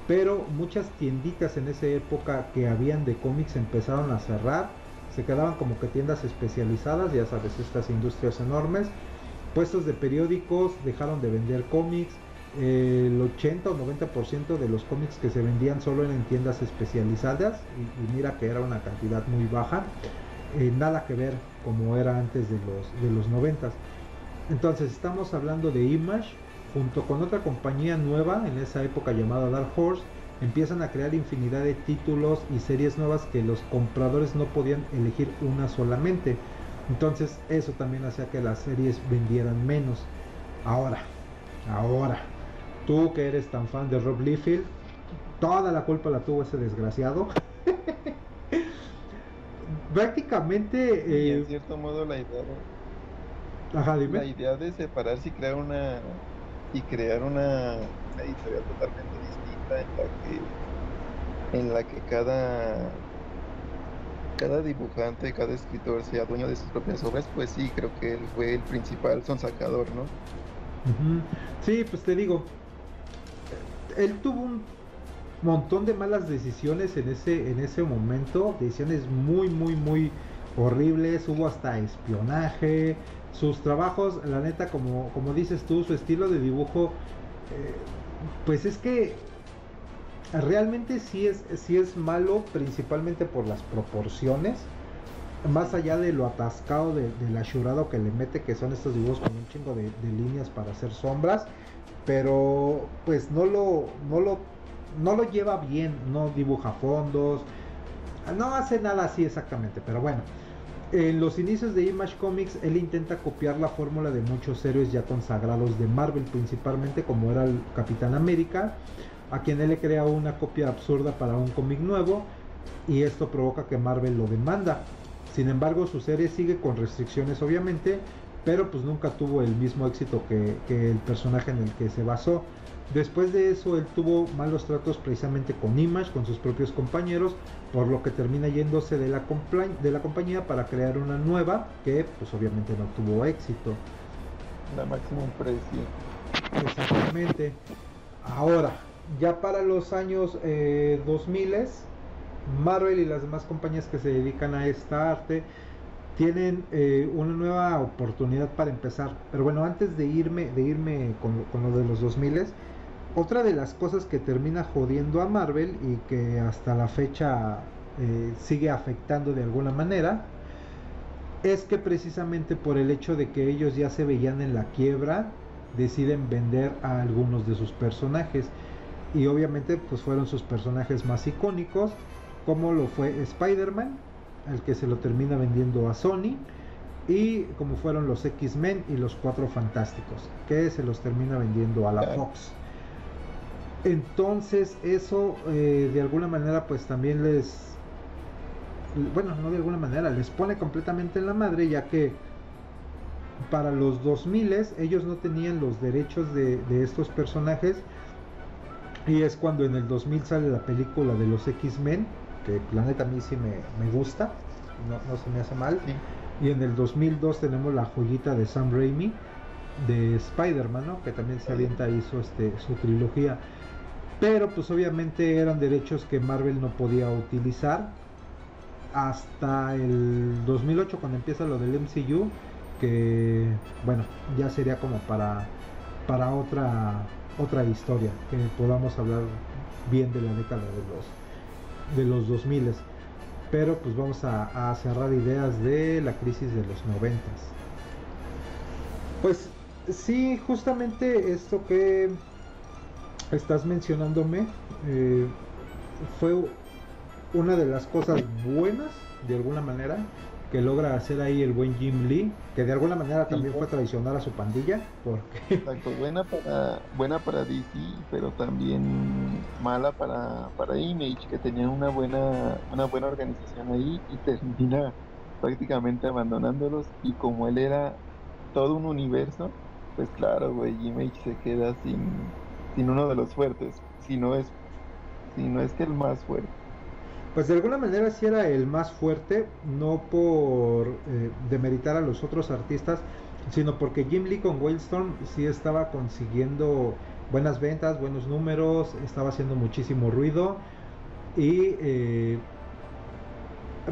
pero muchas tienditas en esa época que habían de cómics empezaron a cerrar, se quedaban como que tiendas especializadas, ya sabes, estas industrias enormes, puestos de periódicos dejaron de vender cómics, el 80 o 90% de los cómics que se vendían solo eran en tiendas especializadas, y, mira que era una cantidad muy baja, eh, nada que ver como era antes de los, de los 90. Entonces estamos hablando de Image junto con otra compañía nueva en esa época llamada Dark Horse empiezan a crear infinidad de títulos y series nuevas que los compradores no podían elegir una solamente. Entonces eso también hacía que las series vendieran menos. Ahora, ahora, tú que eres tan fan de Rob Liefeld, toda la culpa la tuvo ese desgraciado. Prácticamente... Y en eh, cierto modo la idea, ajá, dime. la idea de separarse y crear una y crear una, una editorial totalmente distinta en la que en la que cada cada dibujante, cada escritor sea dueño de sus propias obras, pues sí, creo que él fue el principal sonsacador, ¿no? Sí, pues te digo, él tuvo un montón de malas decisiones en ese, en ese momento, decisiones muy, muy, muy horribles, hubo hasta espionaje, sus trabajos, la neta, como, como dices tú, su estilo de dibujo, eh, pues es que realmente sí es, sí es malo, principalmente por las proporciones, más allá de lo atascado de- del ashurado que le mete, que son estos dibujos con un chingo de, de líneas para hacer sombras, pero pues no lo, no lo, no lo lleva bien, no dibuja fondos, no hace nada así exactamente, pero bueno. En los inicios de Image Comics, él intenta copiar la fórmula de muchos héroes ya consagrados de Marvel, principalmente como era el Capitán América, a quien él le crea una copia absurda para un cómic nuevo, y esto provoca que Marvel lo demanda. Sin embargo, su serie sigue con restricciones, obviamente, pero pues nunca tuvo el mismo éxito que, que el personaje en el que se basó. Después de eso, él tuvo malos tratos precisamente con Image, con sus propios compañeros, por lo que termina yéndose de la, compla- de la compañía para crear una nueva que pues obviamente no tuvo éxito. La máxima precio. Exactamente. Ahora, ya para los años eh, 2000, Marvel y las demás compañías que se dedican a esta arte tienen eh, una nueva oportunidad para empezar. Pero bueno, antes de irme, de irme con, con lo de los 2000, otra de las cosas que termina jodiendo a Marvel y que hasta la fecha eh, sigue afectando de alguna manera es que precisamente por el hecho de que ellos ya se veían en la quiebra, deciden vender a algunos de sus personajes. Y obviamente pues fueron sus personajes más icónicos, como lo fue Spider-Man, el que se lo termina vendiendo a Sony, y como fueron los X-Men y los Cuatro Fantásticos, que se los termina vendiendo a la. Fox. Entonces eso eh, de alguna manera pues también les bueno, no de alguna manera, les pone completamente en la madre, ya que para los 2000 ellos no tenían los derechos de, de estos personajes. Y es cuando en el 2000 sale la película de los X-Men, que la neta a mí sí me, me gusta, no, no se me hace mal. Sí. Y en el 2002 tenemos la joyita de Sam Raimi, de Spider-Man, ¿no? que también se avienta, hizo este, su trilogía. Pero pues obviamente eran derechos que Marvel no podía utilizar hasta el 2008 cuando empieza lo del MCU que bueno ya sería como para para otra otra historia que podamos hablar bien de la década de los de los 2000 pero pues vamos a, cerrar ideas de la crisis de los 90 pues sí justamente esto que estás mencionándome eh, fue una de las cosas buenas, de alguna manera, que logra hacer ahí el buen Jim Lee, que de alguna manera también fue- fue traicionar a su pandilla, porque Exacto, buena para, buena para DC, pero también mala para, para Image, que tenía una buena, una buena organización ahí y termina prácticamente abandonándolos. Y como él era todo un universo, pues claro, güey, Image se queda sin, sin uno de los fuertes, si no es, si no es que el más fuerte. Pues de alguna manera sí era el más fuerte, no por eh, demeritar a los otros artistas, sino porque Jim Lee con Wildstorm sí estaba consiguiendo buenas ventas, buenos números, estaba haciendo muchísimo ruido y eh,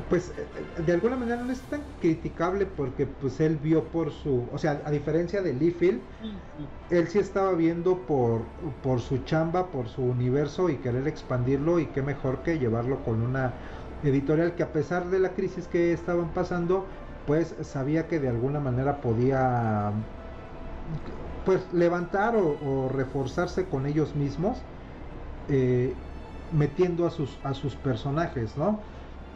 pues eh, de alguna manera no es tan criticable porque pues él vio por su, o sea, a diferencia de Liefeld, él sí estaba viendo por, por su chamba, por su universo y querer expandirlo y qué mejor que llevarlo con una editorial que a pesar de la crisis que estaban pasando, pues sabía que de alguna manera podía pues levantar o, o reforzarse con ellos mismos. eh, metiendo a sus, a sus personajes, ¿no?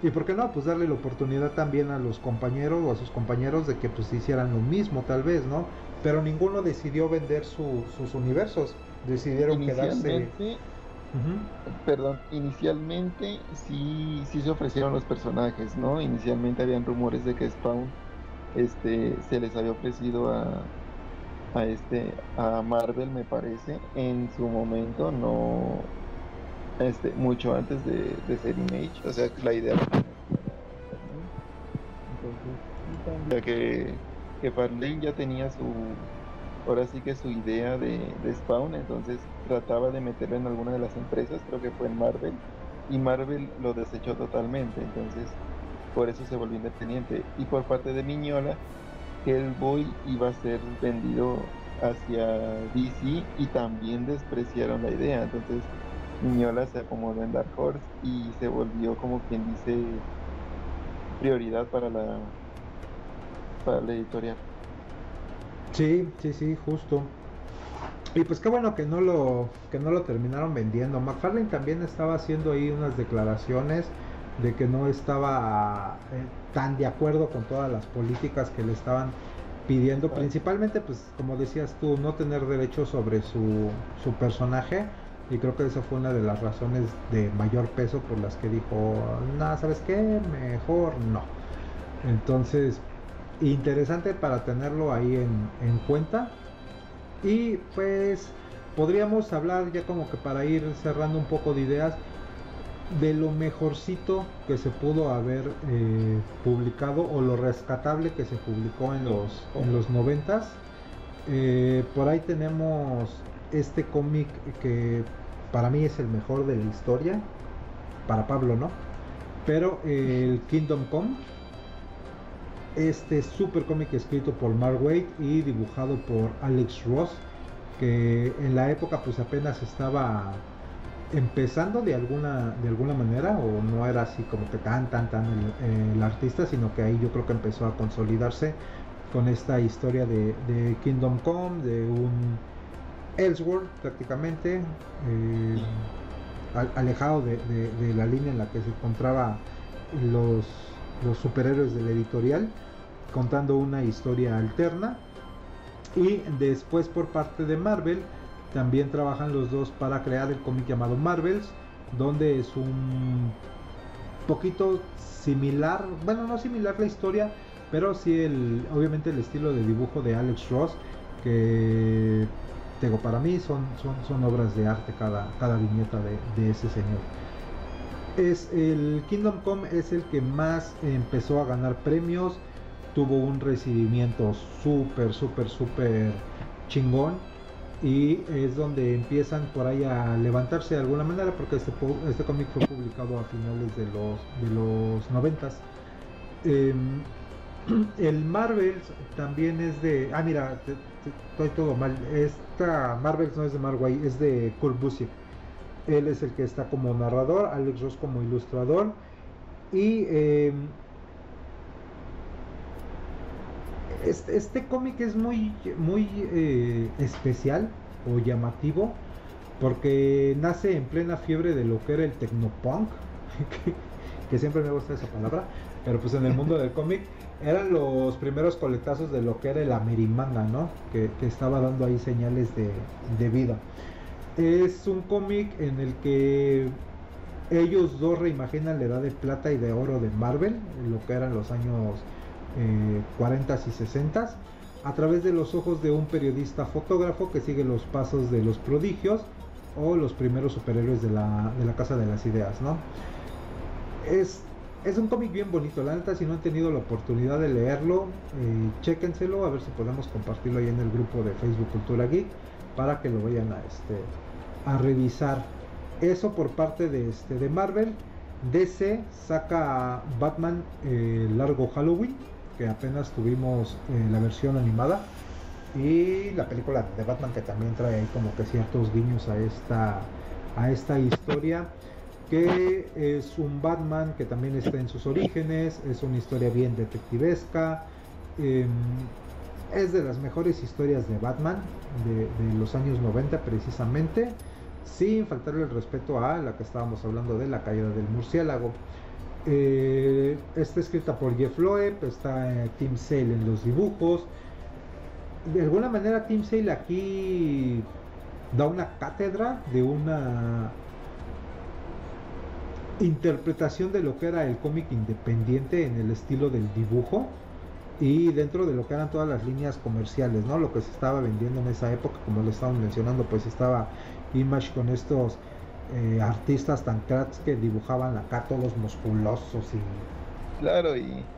Y por qué no, pues darle la oportunidad también a los compañeros o a sus compañeros de que pues hicieran lo mismo tal vez, ¿no? Pero ninguno decidió vender sus universos, decidieron quedarse... Perdón, inicialmente sí, sí se ofrecieron los personajes, ¿no? Inicialmente habían rumores de que Spawn este, se les había ofrecido a, a este a Marvel me parece en su momento no este mucho antes de, ser Image o sea la idea entonces que que Farlane ya tenía su ahora sí que su idea de, de, Spawn entonces trataba de meterlo en alguna de las empresas creo que fue en Marvel y Marvel lo desechó totalmente entonces por eso se volvió independiente y por parte de Miñola Hellboy iba a ser vendido hacia DC y también despreciaron la idea. Entonces Miñola se acomodó en Dark Horse y se volvió como quien dice prioridad para la para la editorial. Sí, sí, sí, justo. Y pues qué bueno que no lo que no lo terminaron vendiendo. McFarlane también estaba haciendo ahí unas declaraciones de que no estaba eh, tan de acuerdo con todas las políticas que le estaban pidiendo, principalmente, pues como decías tú, no tener derecho sobre su, su personaje. Y creo que esa fue una de las razones de mayor peso por las que dijo, nada, ¿sabes qué? Mejor no. Entonces, interesante para tenerlo ahí en, en cuenta. Y pues podríamos hablar ya como que para ir cerrando un poco de ideas de lo mejorcito que se pudo haber eh, publicado o lo rescatable que se publicó en los en los noventas eh, por ahí tenemos este cómic que para mí es el mejor de la historia para Pablo no pero el Kingdom Come este super cómic escrito por Mark Waid y dibujado por Alex Ross que en la época pues apenas estaba empezando de alguna de alguna manera o no era así como que tan tan tan el, artista sino que ahí yo creo que empezó a consolidarse con esta historia de, Kingdom Come de un Elseworld prácticamente eh, alejado de, la línea en la que se encontraba los, los superhéroes de la editorial contando una historia alterna. Y después por parte de Marvel también trabajan los dos para crear el cómic llamado Marvels, donde es un poquito similar, bueno, no similar la historia, pero sí el, obviamente el estilo de dibujo de Alex Ross, que digo, para mí son, son, son obras de arte cada, cada viñeta de, ese señor. Es el Kingdom Come es el que más empezó a ganar premios, tuvo un recibimiento súper, súper, súper chingón y es donde empiezan por ahí a levantarse de alguna manera porque este, este cómic fue publicado a finales de los de los noventas em, el Marvel también es de ah mira estoy todo mal. Esta Marvel no es de Marway es de Kurt Busiek. Él es el que está como narrador Alex Ross como ilustrador. Y em, este, este cómic es muy, muy eh, especial o llamativo porque nace en plena fiebre de lo que era el tecnopunk, que, que siempre me gusta esa palabra, pero pues en el mundo del cómic eran los primeros coletazos de lo que era el Amerimanga, ¿no? Que, estaba dando ahí señales de, de vida. Es un cómic en el que ellos dos reimaginan la edad de plata y de oro de Marvel, lo que eran los años 40 eh, y 60 a través de los ojos de un periodista fotógrafo que sigue los pasos de los prodigios o los primeros superhéroes de la, de la Casa de las Ideas, ¿no? Es, es un cómic bien bonito, la neta, si no han tenido la oportunidad de leerlo, eh, chéquenselo, a ver si podemos compartirlo ahí en el grupo de Facebook Cultura Geek, para que lo vayan a, este, a revisar. Eso por parte de, este, de Marvel. DC saca Batman eh, Largo Halloween, que apenas tuvimos eh, la versión animada y la película de Batman que también trae como que ciertos guiños a esta a esta historia que es un Batman que también está en sus orígenes es una historia bien detectivesca em, es de las mejores historias de Batman de, los años 90 precisamente sin faltarle el respeto a la que estábamos hablando de la caída del murciélago. Eh, está escrita por Jeff Loeb, está eh, Tim Sale en los dibujos. De alguna manera Tim Sale aquí da una cátedra de una interpretación de lo que era el cómic independiente en el estilo del dibujo y dentro de lo que eran todas las líneas comerciales, ¿no? Lo que se estaba vendiendo en esa época, como le estaban mencionando, pues estaba Image con estos eh, artistas tan cracks que dibujaban acá todos musculosos y... Claro, y,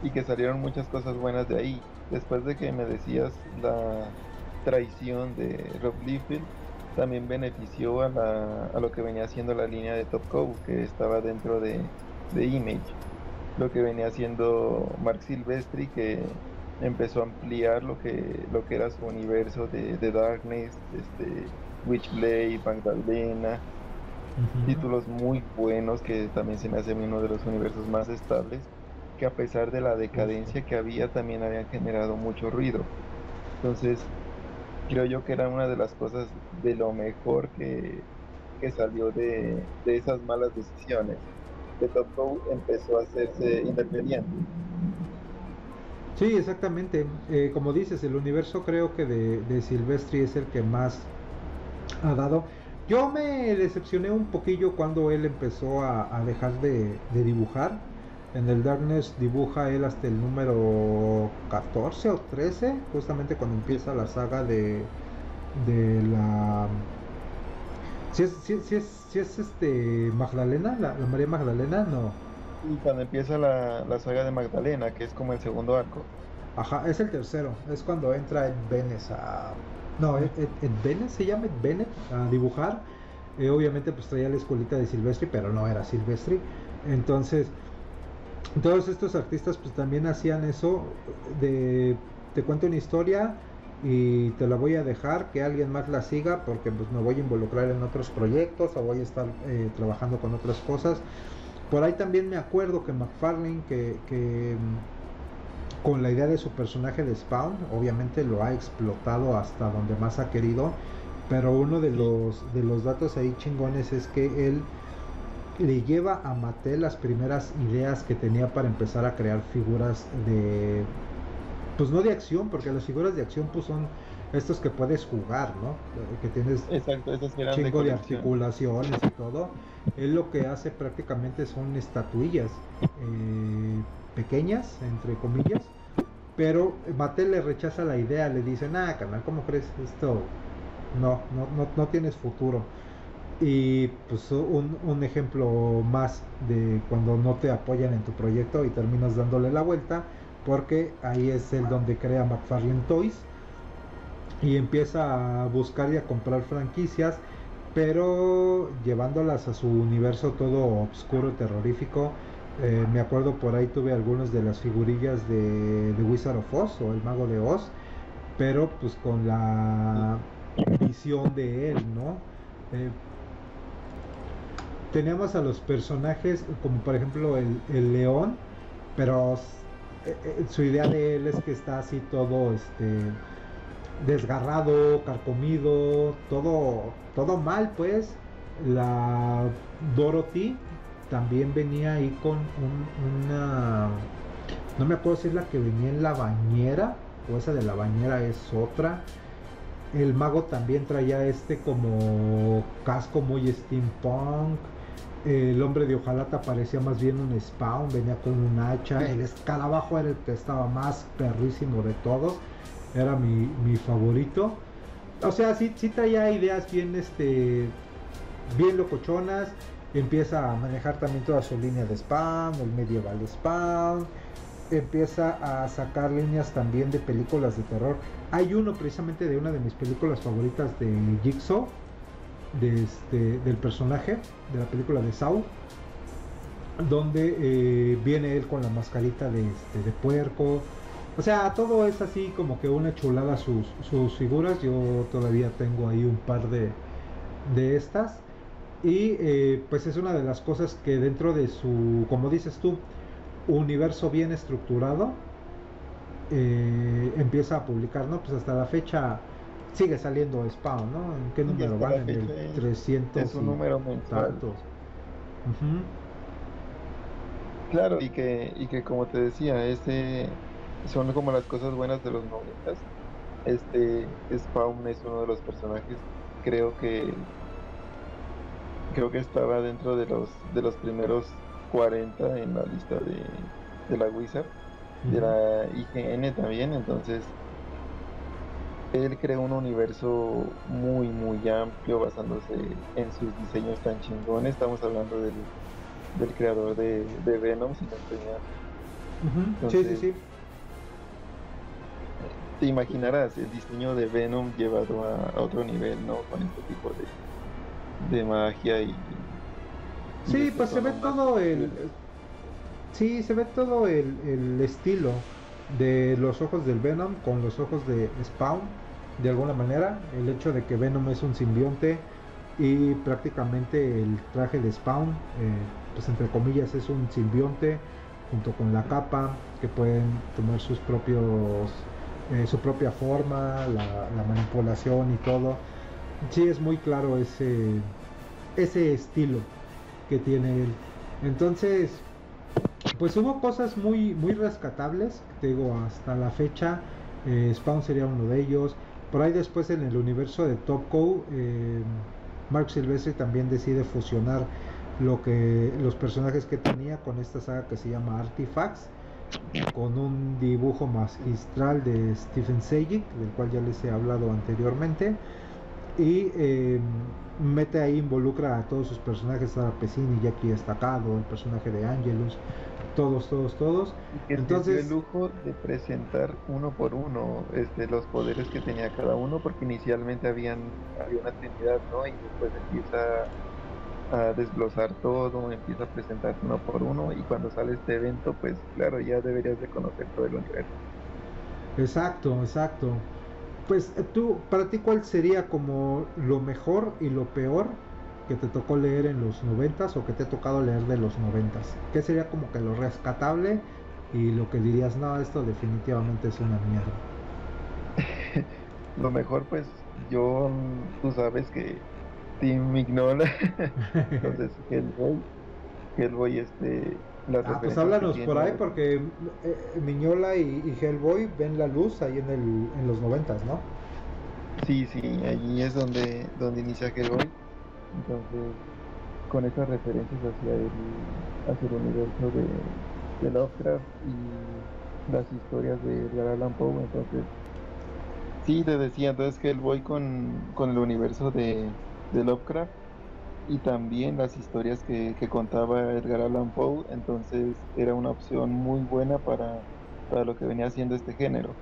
y que salieron muchas cosas buenas de ahí. Después de que me decías la traición de Rob Liefeld, también benefició a, la, a lo que venía haciendo la línea de Top Cow, que estaba dentro de, de Image. Lo que venía haciendo Mark Silvestri, que empezó a ampliar lo que, lo que era su universo de, de Darkness, este, Witchblade, Magdalena, títulos muy buenos que también se me hace uno de los universos más estables, que a pesar de la decadencia que había, también habían generado mucho ruido. Entonces, creo yo que era una de las cosas de lo mejor que, que salió de, de, esas malas decisiones. Que Top empezó a hacerse independiente. Sí, exactamente. Eh, como dices, el universo creo que de, de Silvestri es el que más ha dado. Yo me decepcioné un poquillo cuando él empezó a, a dejar de, de, dibujar. En el Darkness dibuja él hasta el número 14 o 13, justamente cuando empieza la saga de, de la... Si es, si, si es, si es este Magdalena, la, la, María Magdalena, no. Y cuando empieza la, la, saga de Magdalena, que es como el segundo arco. Ajá, es el tercero, es cuando entra Ed Benes a... No, Ed, Ed, Benes se llama Ed Bennett a dibujar. Eh, obviamente pues traía la escuelita de Silvestri, pero no era Silvestri. Entonces, todos estos artistas pues también hacían eso de te cuento una historia y te la voy a dejar que alguien más la siga porque pues me voy a involucrar en otros proyectos o voy a estar eh, trabajando con otras cosas por ahí también me acuerdo que McFarlane que, que con la idea de su personaje de Spawn obviamente lo ha explotado hasta donde más ha querido pero uno de los de los datos ahí chingones es que él le lleva a Mattel las primeras ideas que tenía para empezar a crear figuras de pues no de acción porque las figuras de acción pues son estos que puedes jugar no que tienes Exacto, chingo de, de, articulaciones y todo. Él lo que hace prácticamente son estatuillas eh, pequeñas entre comillas pero Mattel le rechaza la idea le dice ah canal cómo crees esto no no no, no tienes futuro y pues un, un, ejemplo más de cuando no te apoyan en tu proyecto y terminas dándole la vuelta porque ahí es el donde crea McFarlane Toys y empieza a buscar y a comprar franquicias pero llevándolas a su universo todo oscuro terrorífico. Eh, me acuerdo por ahí tuve algunas de las figurillas de, de Wizard of Oz o el mago de Oz pero pues con la visión de él no eh, teníamos a los personajes como por ejemplo el, el león pero eh, eh, su idea de él es que está así todo este desgarrado carcomido todo todo mal pues. La Dorothy también venía ahí con un, una no me acuerdo si es la que venía en la bañera o esa de la bañera es otra. El mago también traía este como casco muy steampunk el hombre de hojalata parecía más bien un spawn, venía con un hacha, el escarabajo era el que estaba más perrísimo de todos, era mi, mi favorito. O sea, sí, sí traía ideas bien, este, bien locochonas, empieza a manejar también toda su línea de spawn, el medieval spawn, empieza a sacar líneas también de películas de terror. Hay uno precisamente de una de mis películas favoritas de Jigsaw, este, del personaje de la película de Saw donde eh, viene él con la mascarita de, este, de puerco. O sea todo es así como que una chulada sus, sus figuras. Yo todavía tengo ahí un par de, de estas. Y eh, pues es una de las cosas que dentro de su como dices tú universo bien estructurado eh, empieza a publicar no pues hasta la fecha sigue saliendo Spawn, ¿no? ¿En qué número van? En el 300 es un número mensual. Claro, y que, y que como te decía, ese son como las cosas buenas de los noventas. Este Spawn es uno de los personajes, creo que creo que estaba dentro de los de los primeros 40 en la lista de, de la Wizard, de la IGN también, entonces él creó un universo muy muy amplio basándose en sus diseños tan chingones. Estamos hablando del, del creador de, de Venom, si no sí, sí, sí. Te imaginarás el diseño de Venom llevado a, otro nivel, ¿no? Con este tipo de, de magia y... Sí, pues se ve todo el... Sí, se ve todo el, el estilo de los ojos del Venom con los ojos de Spawn de alguna manera el hecho de que Venom es un simbionte y prácticamente el traje de Spawn eh, pues entre comillas es un simbionte junto con la capa que pueden tomar sus propios eh, su propia forma la, manipulación y todo. Sí es muy claro ese ese estilo que tiene él. Entonces pues hubo cosas muy muy rescatables digo hasta la fecha eh, Spawn sería uno de ellos por ahí después en el universo de Top Cow eh, Mark Silvestri también decide fusionar lo que los personajes que tenía con esta saga que se llama Artifacts con un dibujo magistral de Stephen Sejic del cual ya les he hablado anteriormente y eh, mete ahí involucra a todos sus personajes Sara Pesini, Jackie Destacado, el personaje de Angelus todos, todos, todos. Entonces, el lujo de presentar uno por uno este, los poderes que tenía cada uno, porque inicialmente habían había una trinidad, ¿no? Y después empieza a desglosar todo, empieza a presentar uno por uno, y cuando sale este evento, pues claro, ya deberías de conocer todo el universo. Exacto, exacto. Pues eh, tú, para ti, ¿cuál sería como lo mejor y lo peor que te tocó leer en los noventas o que te ha tocado leer de los noventas? ¿Qué sería como que lo rescatable y lo que dirías, no, esto definitivamente es una mierda? lo mejor pues yo, tú sabes que Team Mignola, entonces Hellboy, Hellboy este... ah, pues háblanos por ahí porque eh, Mignola y, Hellboy ven la luz ahí en, el, en los noventas, ¿no? Sí, sí, allí es donde, donde inicia Hellboy entonces, con esas referencias hacia el, hacia el universo de, de Lovecraft y las historias de Edgar Allan Poe, entonces, sí, te decía, entonces que él voy con, con el universo de, de Lovecraft y también las historias que, que, contaba Edgar Allan Poe, entonces era una opción muy buena para, para lo que venía haciendo este género.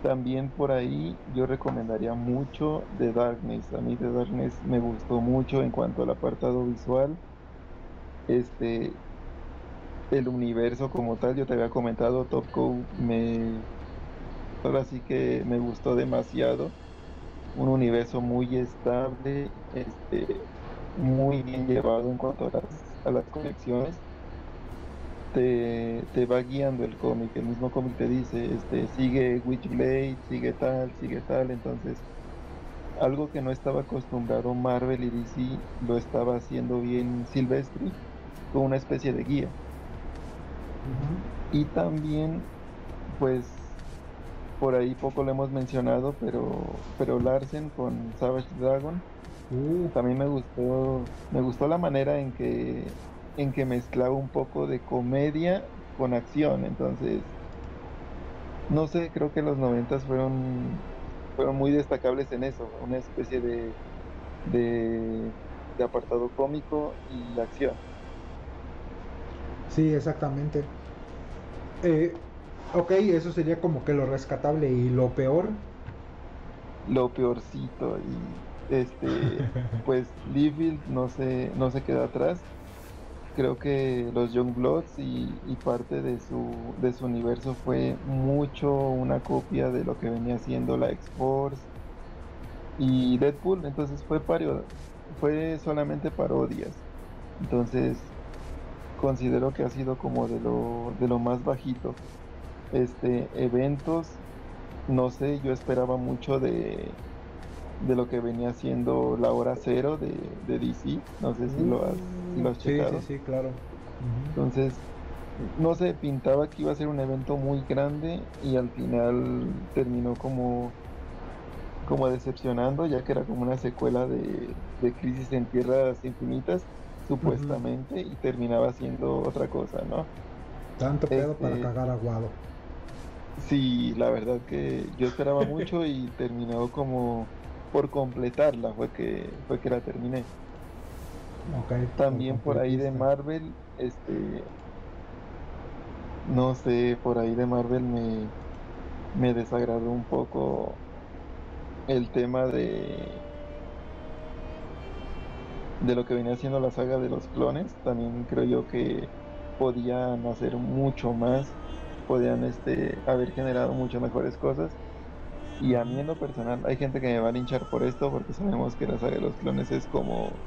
También por ahí yo recomendaría mucho The Darkness. A mí The Darkness me gustó mucho en cuanto al apartado visual. Este, el universo como tal, yo te había comentado, Top Cow me ahora sí que me gustó demasiado. Un universo muy estable, este, muy bien llevado en cuanto a las, a las conexiones te, va guiando el cómic, el mismo cómic te dice, este, sigue Witchblade, sigue tal, sigue tal, entonces algo que no estaba acostumbrado Marvel y DC lo estaba haciendo bien Silvestri con una especie de guía. Y también, pues, por ahí poco lo hemos mencionado, pero, pero Larsen con Savage Dragon, uh. también me gustó, me gustó la manera en que en que mezclaba un poco de comedia con acción. Entonces, no sé, creo que los noventas fueron, fueron muy destacables en eso, una especie de, de, apartado cómico y acción. Sí, exactamente. Eh, ok, eso sería como que lo rescatable y lo peor. Lo peorcito y este, pues Liefeld no se, no se queda atrás creo que los Youngbloods y, y parte de su, de su universo fue mucho una copia de lo que venía siendo la X-Force y Deadpool, entonces fue pario, fue solamente parodias. Entonces considero que ha sido como de lo, de lo más bajito. Este eventos no sé, yo esperaba mucho de, de lo que venía siendo la hora cero de, de DC. No sé si lo has, si lo has Sí, checado. sí, sí, claro. Entonces, no sé, pintaba que iba a ser un evento muy grande y al final terminó como, como decepcionando, ya que era como una secuela de, de Crisis en Tierras Infinitas, supuestamente, y terminaba siendo otra cosa, ¿no? Tanto pedo para Este- cagar aguado. Sí, la verdad que yo esperaba mucho y terminó como por completarla, fue que, fue que la terminé. También por ahí de. Marvel, este, no sé, por ahí de Marvel me, me desagradó un poco el tema de de lo que venía siendo la saga de los clones. También creo yo que podían hacer mucho más, podían este, haber generado mucho mejores cosas. Y a mí en lo personal, hay gente que me va a linchar por esto, porque sabemos que la saga de los clones es como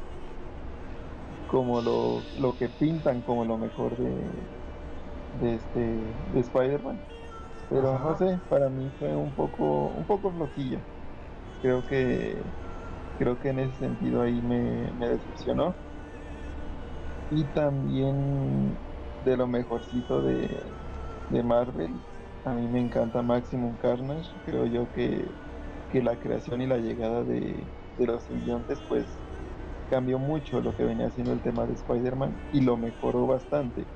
como lo, lo que pintan como lo mejor de, de este de Spider-Man. Pero Ajá. no sé, para mí fue un poco un poco flojilla. Creo que creo que en ese sentido ahí me, me decepcionó. Y también de lo mejorcito de, de Marvel, a mí me encanta Maximum Carnage. Creo yo que, que la creación y la llegada de, de los simbiontes pues cambió mucho lo que venía haciendo el tema de Spider-Man y lo mejoró bastante.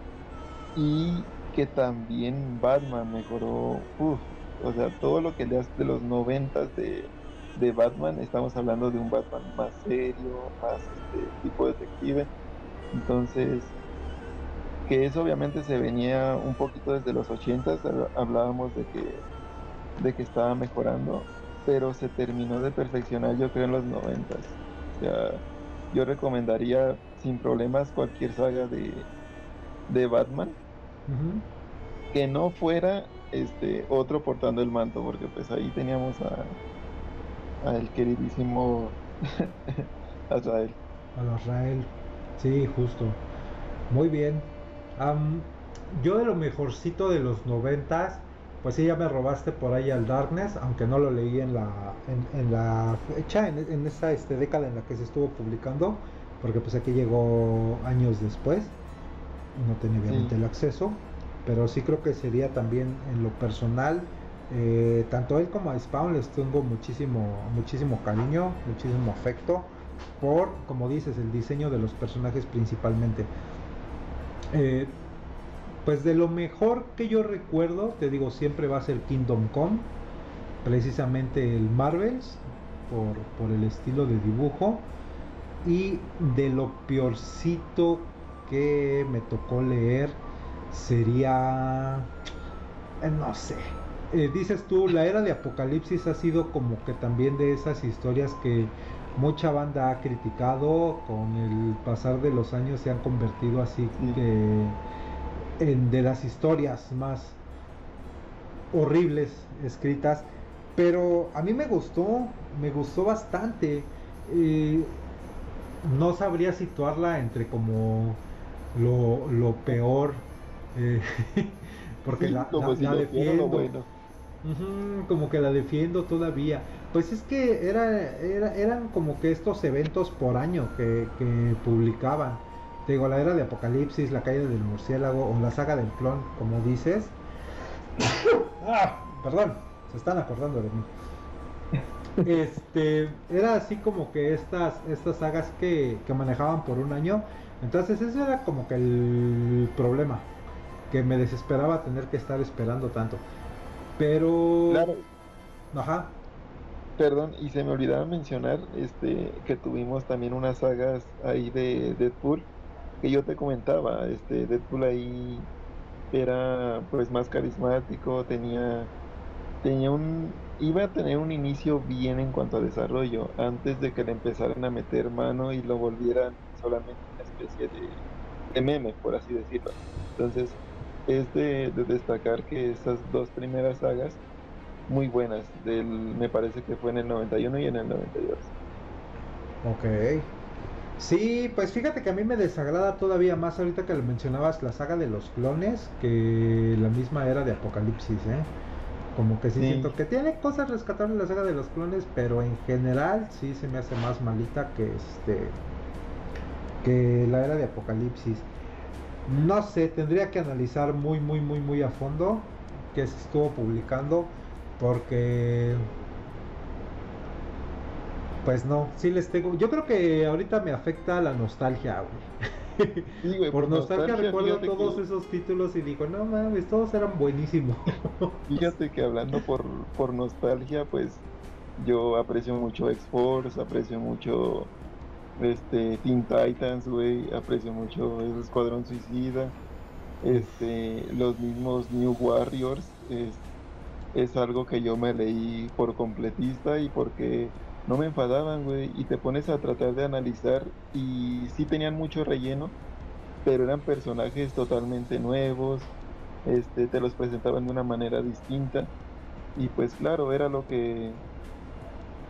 Y que también Batman mejoró, uf, o sea, todo lo que leas de los noventas de, de Batman, estamos hablando de un Batman más serio, más este, tipo detective. Entonces, que eso obviamente se venía un poquito desde los ochentas, hab- hablábamos de que, de que estaba mejorando, pero se terminó de perfeccionar yo creo en los noventas. O sea, yo recomendaría sin problemas cualquier saga de, de Batman que no fuera este otro portando el manto, porque pues ahí teníamos a, a el queridísimo Azrael. A los Rael. Sí, justo. Muy bien. Am, yo de lo mejorcito de los noventas, pues sí, ya me robaste por ahí al Darkness, aunque no lo leí en la, en, en la fecha, en, en esa este, década en la que se estuvo publicando, porque pues aquí llegó años después no tenía obviamente Sí. el acceso, pero sí creo que sería también en lo personal, eh, tanto él como a Spawn les tengo muchísimo, muchísimo cariño, muchísimo afecto por, como dices, el diseño de los personajes principalmente. Eh, pues de lo mejor que yo recuerdo, te digo, siempre va a ser Kingdom Come, precisamente el Marvels, por, por el estilo de dibujo, y de lo peorcito que me tocó leer sería, eh, no sé, eh, dices tú, la era de Apocalipsis ha sido como que también de esas historias que mucha banda ha criticado, con el pasar de los años se han convertido así Sí. que en de las historias más horribles escritas, pero a mí me gustó, me gustó bastante. Eh, no sabría situarla entre como lo, lo peor, eh, porque Sí, la, la- si defiendo. bueno. Como que la defiendo todavía. Pues es que era, era- eran como que estos eventos por año que, que publicaban. Te digo, la era de Apocalipsis, la caída del murciélago o la saga del clon, como dices. Ah, perdón, se están acordando de mí. Este, era así como que estas, estas sagas que, que manejaban por un año. Entonces ese era como que el problema. Que me desesperaba tener que estar esperando tanto. Pero... Claro, Ajá. perdón, y se me olvidaba mencionar este que tuvimos también unas sagas ahí de Deadpool que yo te comentaba, este Deadpool ahí era pues más carismático, tenía tenía un iba a tener un inicio bien en cuanto a desarrollo antes de que le empezaran a meter mano y lo volvieran solamente una especie de, de meme, por así decirlo. Entonces, es de, de destacar que esas dos primeras sagas muy buenas, del, me parece que fue en el 91 y en el 92. Ok. Sí, pues fíjate que a mí me desagrada todavía más ahorita que lo mencionabas la saga de los clones que la misma era de Apocalipsis, ¿eh? Como que sí, Sí. siento que tiene cosas rescatables la saga de los clones, pero en general sí se me hace más malita que este que la era de Apocalipsis. No sé, tendría que analizar muy muy muy muy a fondo qué se estuvo publicando porque pues no, sí les tengo. Yo creo que ahorita me afecta la nostalgia, güey. Sí, güey, Por nostalgia recuerdo todos que- esos títulos y digo, no mames, todos eran buenísimos. Fíjate que hablando por, por nostalgia, pues yo aprecio mucho X-Force, aprecio mucho este Teen Titans, güey, aprecio mucho el Escuadrón Suicida, este, los mismos New Warriors, es, es algo que yo me leí por completista y porque no me enfadaban, güey, y te pones a tratar de analizar y sí tenían mucho relleno, pero eran personajes totalmente nuevos, este, te los presentaban de una manera distinta y pues claro, era lo que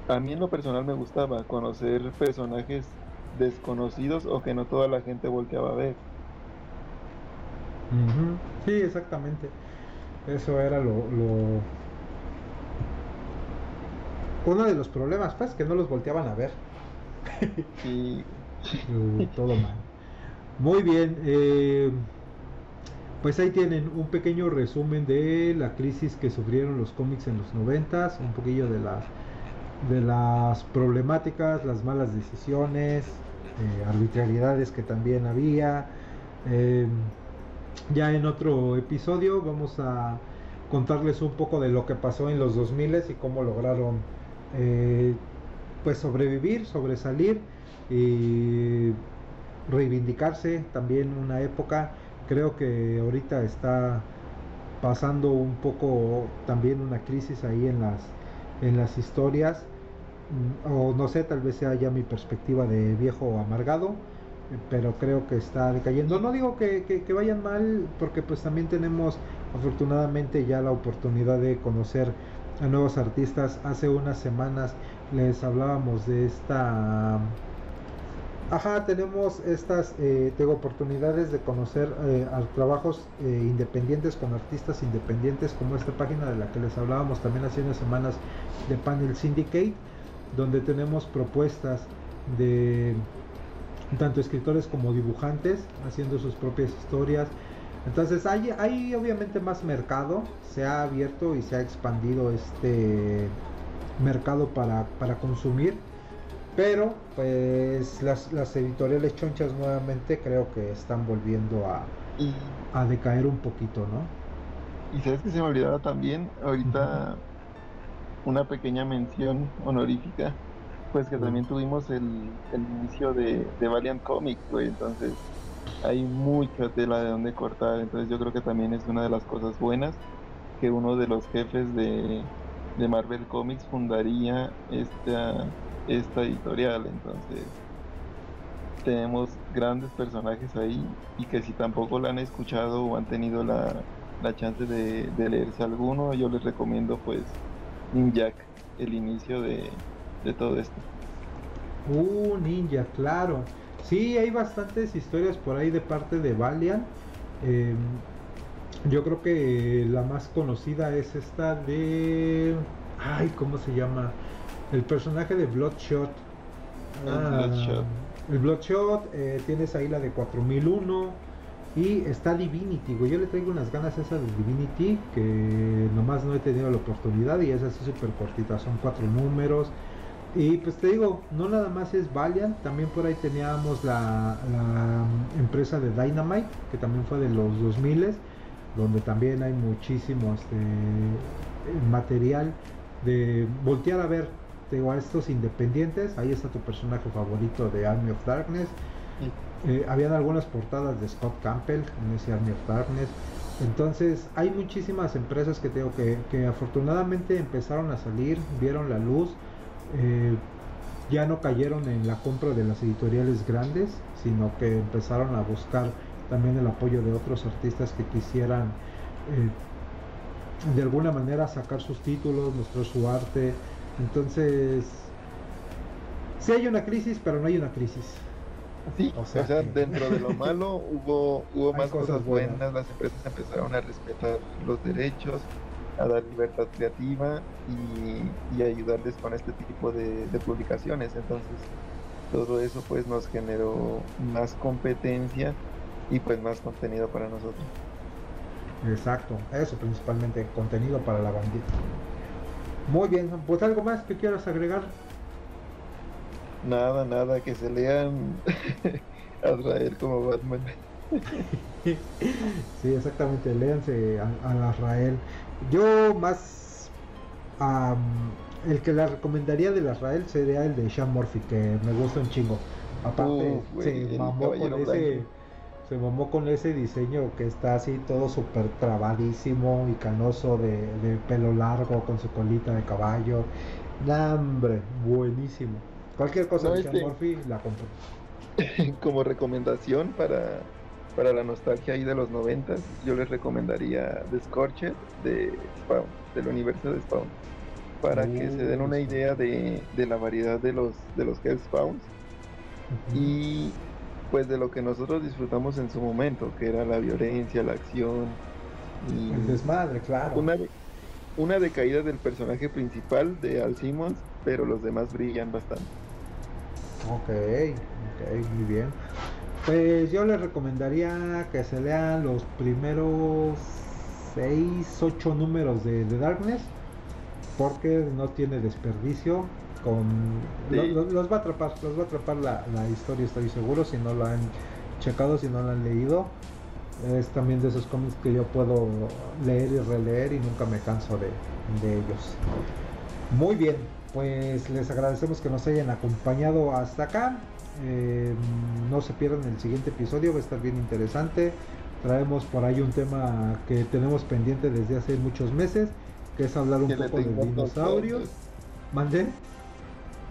a mí en lo personal me gustaba, conocer personajes desconocidos o que no toda la gente volteaba a ver. Sí, exactamente. Eso era lo, lo- Uno de los problemas, pues, que no los volteaban a ver. Y Uh, todo mal. Muy bien. eh, pues ahí tienen un pequeño resumen de la crisis que sufrieron los cómics en los noventas, un poquillo de las de las problemáticas, las malas decisiones, eh, arbitrariedades que también había. eh, ya en otro episodio vamos a contarles un poco de lo que pasó en los 2000 y cómo lograron eh, pues sobrevivir, sobresalir y reivindicarse también una época. Creo que ahorita está pasando un poco también una crisis ahí en las en las historias o no sé, tal vez sea ya mi perspectiva de viejo amargado, eh, pero creo que está decayendo. No digo que, que- vayan mal, porque pues también tenemos afortunadamente ya la oportunidad de conocer a nuevos artistas. Hace unas semanas les hablábamos de esta... Ajá, tenemos estas eh, tengo oportunidades de conocer eh, a trabajos independientes con artistas independientes como esta página de la que les hablábamos también hace unas semanas de Panel Syndicate donde tenemos propuestas de tanto escritores como dibujantes haciendo sus propias historias. Entonces hay, hay obviamente más mercado, se ha abierto y se ha expandido este mercado para, para consumir, pero pues las, las editoriales chonchas nuevamente creo que están volviendo a, a decaer un poquito, ¿no? y sabes que se me olvidaba también, ahorita una pequeña mención honorífica, pues que también tuvimos el, el inicio de, de Valiant Comics, güey, entonces hay mucha tela de donde cortar, entonces yo creo que también es una de las cosas buenas que uno de los jefes de, de Marvel Comics fundaría esta, esta editorial, entonces tenemos grandes personajes ahí y que si tampoco la han escuchado o han tenido la, la chance de, de leerse alguno, yo les recomiendo pues Ninjak, el inicio de, de todo esto. Uh, Ninja, claro. Sí, hay bastantes historias por ahí de parte de Valiant. Eh, yo creo que la más conocida es esta de... Ay, ¿cómo se llama? El personaje de Bloodshot. El Ah, Bloodshot. El Bloodshot, eh, tienes ahí la de 4001 y está Divinity, güey. Yo le traigo unas ganas a esa de Divinity que nomás no he tenido la oportunidad y es así súper cortita, son cuatro números. Y pues te digo, no nada más es Valiant, también por ahí teníamos la, empresa de Dynamite, que también fue de los 2000 donde también hay muchísimo este, material de voltear a ver te digo, a estos independientes. Ahí está tu personaje favorito de Army of Darkness. Eh, habían algunas portadas de Scott Campbell of Darkness. Entonces hay muchísimas empresas que tengo que, que afortunadamente empezaron a salir, vieron la luz, eh, ya no cayeron en la compra de las editoriales grandes, sino que empezaron a buscar también el apoyo de otros artistas que quisieran eh, de alguna manera sacar sus títulos, mostrar su arte. Entonces, sí hay una crisis, pero no hay una crisis. Sí, O o sea que- dentro de lo malo hubo, hubo más cosas cosas buenas. buenas. las empresas empezaron a respetar los derechos, a dar libertad creativa y, ayudarles con este tipo de, publicaciones. Entonces, todo eso pues nos generó más competencia y pues más contenido para nosotros. Exacto, eso principalmente, contenido para la bandita. Muy bien, pues algo más que quieras agregar. Nada, nada, que se lean a Israel como Batman. sí, exactamente, léanse a, a Israel. Yo más el que la recomendaría del Israel sería el de Sean Murphy, que me gusta un chingo. Aparte, se mamó con ese se mamó con ese diseño que está así todo súper trabadísimo y canoso de, pelo largo con su colita de caballo. Hambre, buenísimo. Cualquier cosa de Sean Murphy la compro. Como recomendación para para la nostalgia ahí de los noventas, yo les recomendaría The Scorched de Spawn, del universo de Spawn, para que se den una idea de, la variedad de los, de los Hellspawns y pues de lo que nosotros disfrutamos en su momento, que era la violencia, la acción y el desmadre, claro. Una, una decaída del personaje principal de Al Simmons, pero los demás brillan bastante. Ok, ok, muy bien. Pues yo les recomendaría que se lean los primeros 6, 8 números de, Darkness, porque no tiene desperdicio. Con, los va a atrapar, los va a atrapar la, historia, estoy seguro, si no lo han checado, si no lo han leído. Es también de esos cómics que yo puedo leer y releer y nunca me canso de, de ellos. Muy bien, pues les agradecemos que nos hayan acompañado hasta acá. Eh, no se pierdan el siguiente episodio, va a estar bien interesante. Traemos por ahí un tema que tenemos pendiente desde hace muchos meses, que es hablar un poco de dinosaurios. ¿Mandé?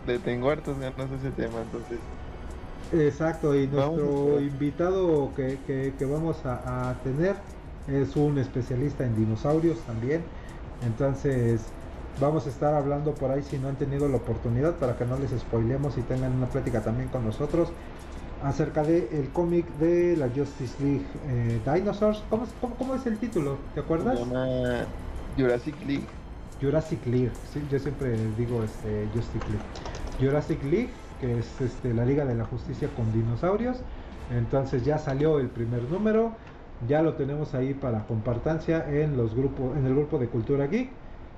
Le tengo hartos ganas ese tema, entonces. Exacto, y nuestro invitado que, que, vamos a tener es un especialista en dinosaurios también. Entonces, Vamos a estar hablando por ahí si no han tenido la oportunidad para que no les spoilemos y tengan una plática también con nosotros acerca del el cómic de la Justice League eh, Dinosaurs. ¿Cómo, ¿Cómo, es el título? ¿Te acuerdas? Jurassic League. Jurassic League, sí, yo siempre digo este, Justice League. Jurassic League, que es este, la Liga de la Justicia con dinosaurios. Entonces ya salió el primer número, ya lo tenemos ahí para compartancia en los grupos, en el grupo de Cultura Geek.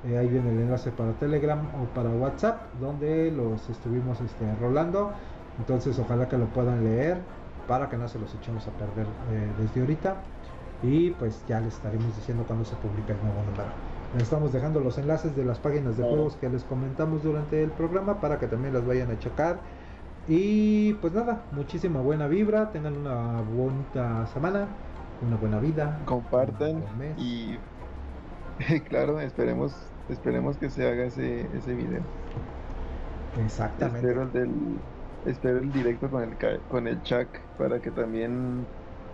Eh, ahí viene el enlace para Telegram o para WhatsApp, donde los estuvimos este, rolando. Entonces, ojalá que lo puedan leer para que no se los echemos a perder eh, desde ahorita. Y pues ya les estaremos diciendo cuando se publica el nuevo número. Les estamos dejando los enlaces de las páginas de juegos que les comentamos durante el programa para que también las vayan a checar. Y pues nada, muchísima buena vibra, tengan una bonita semana, una buena vida. Compartan y claro, esperemos Esperemos que se haga ese, ese video. Exactamente. Espero el, del, espero el directo con el, con el Chuck para que también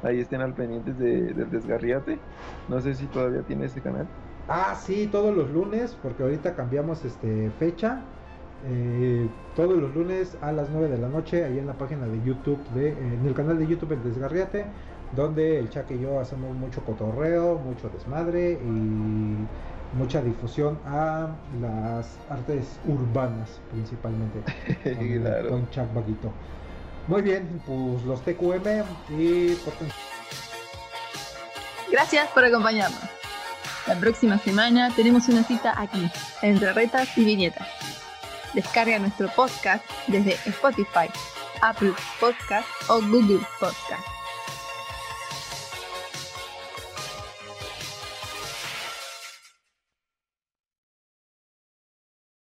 ahí estén al pendientes de, del desgarriate. No sé si todavía tiene ese canal. Ah, sí, todos los lunes, porque ahorita cambiamos este fecha. Eh, todos los lunes a las 9 de la noche, ahí en la página de YouTube, de, en el canal de YouTube El Desgarriate, donde el Chuck y yo hacemos mucho cotorreo, mucho desmadre y mucha difusión a las artes urbanas principalmente con, Chuck Baguito. Muy bien, pues los TQM y Gracias por acompañarnos. La próxima semana tenemos una cita aquí, entre retas y viñetas. Descarga nuestro podcast desde Spotify, Apple Podcast o Google Podcast.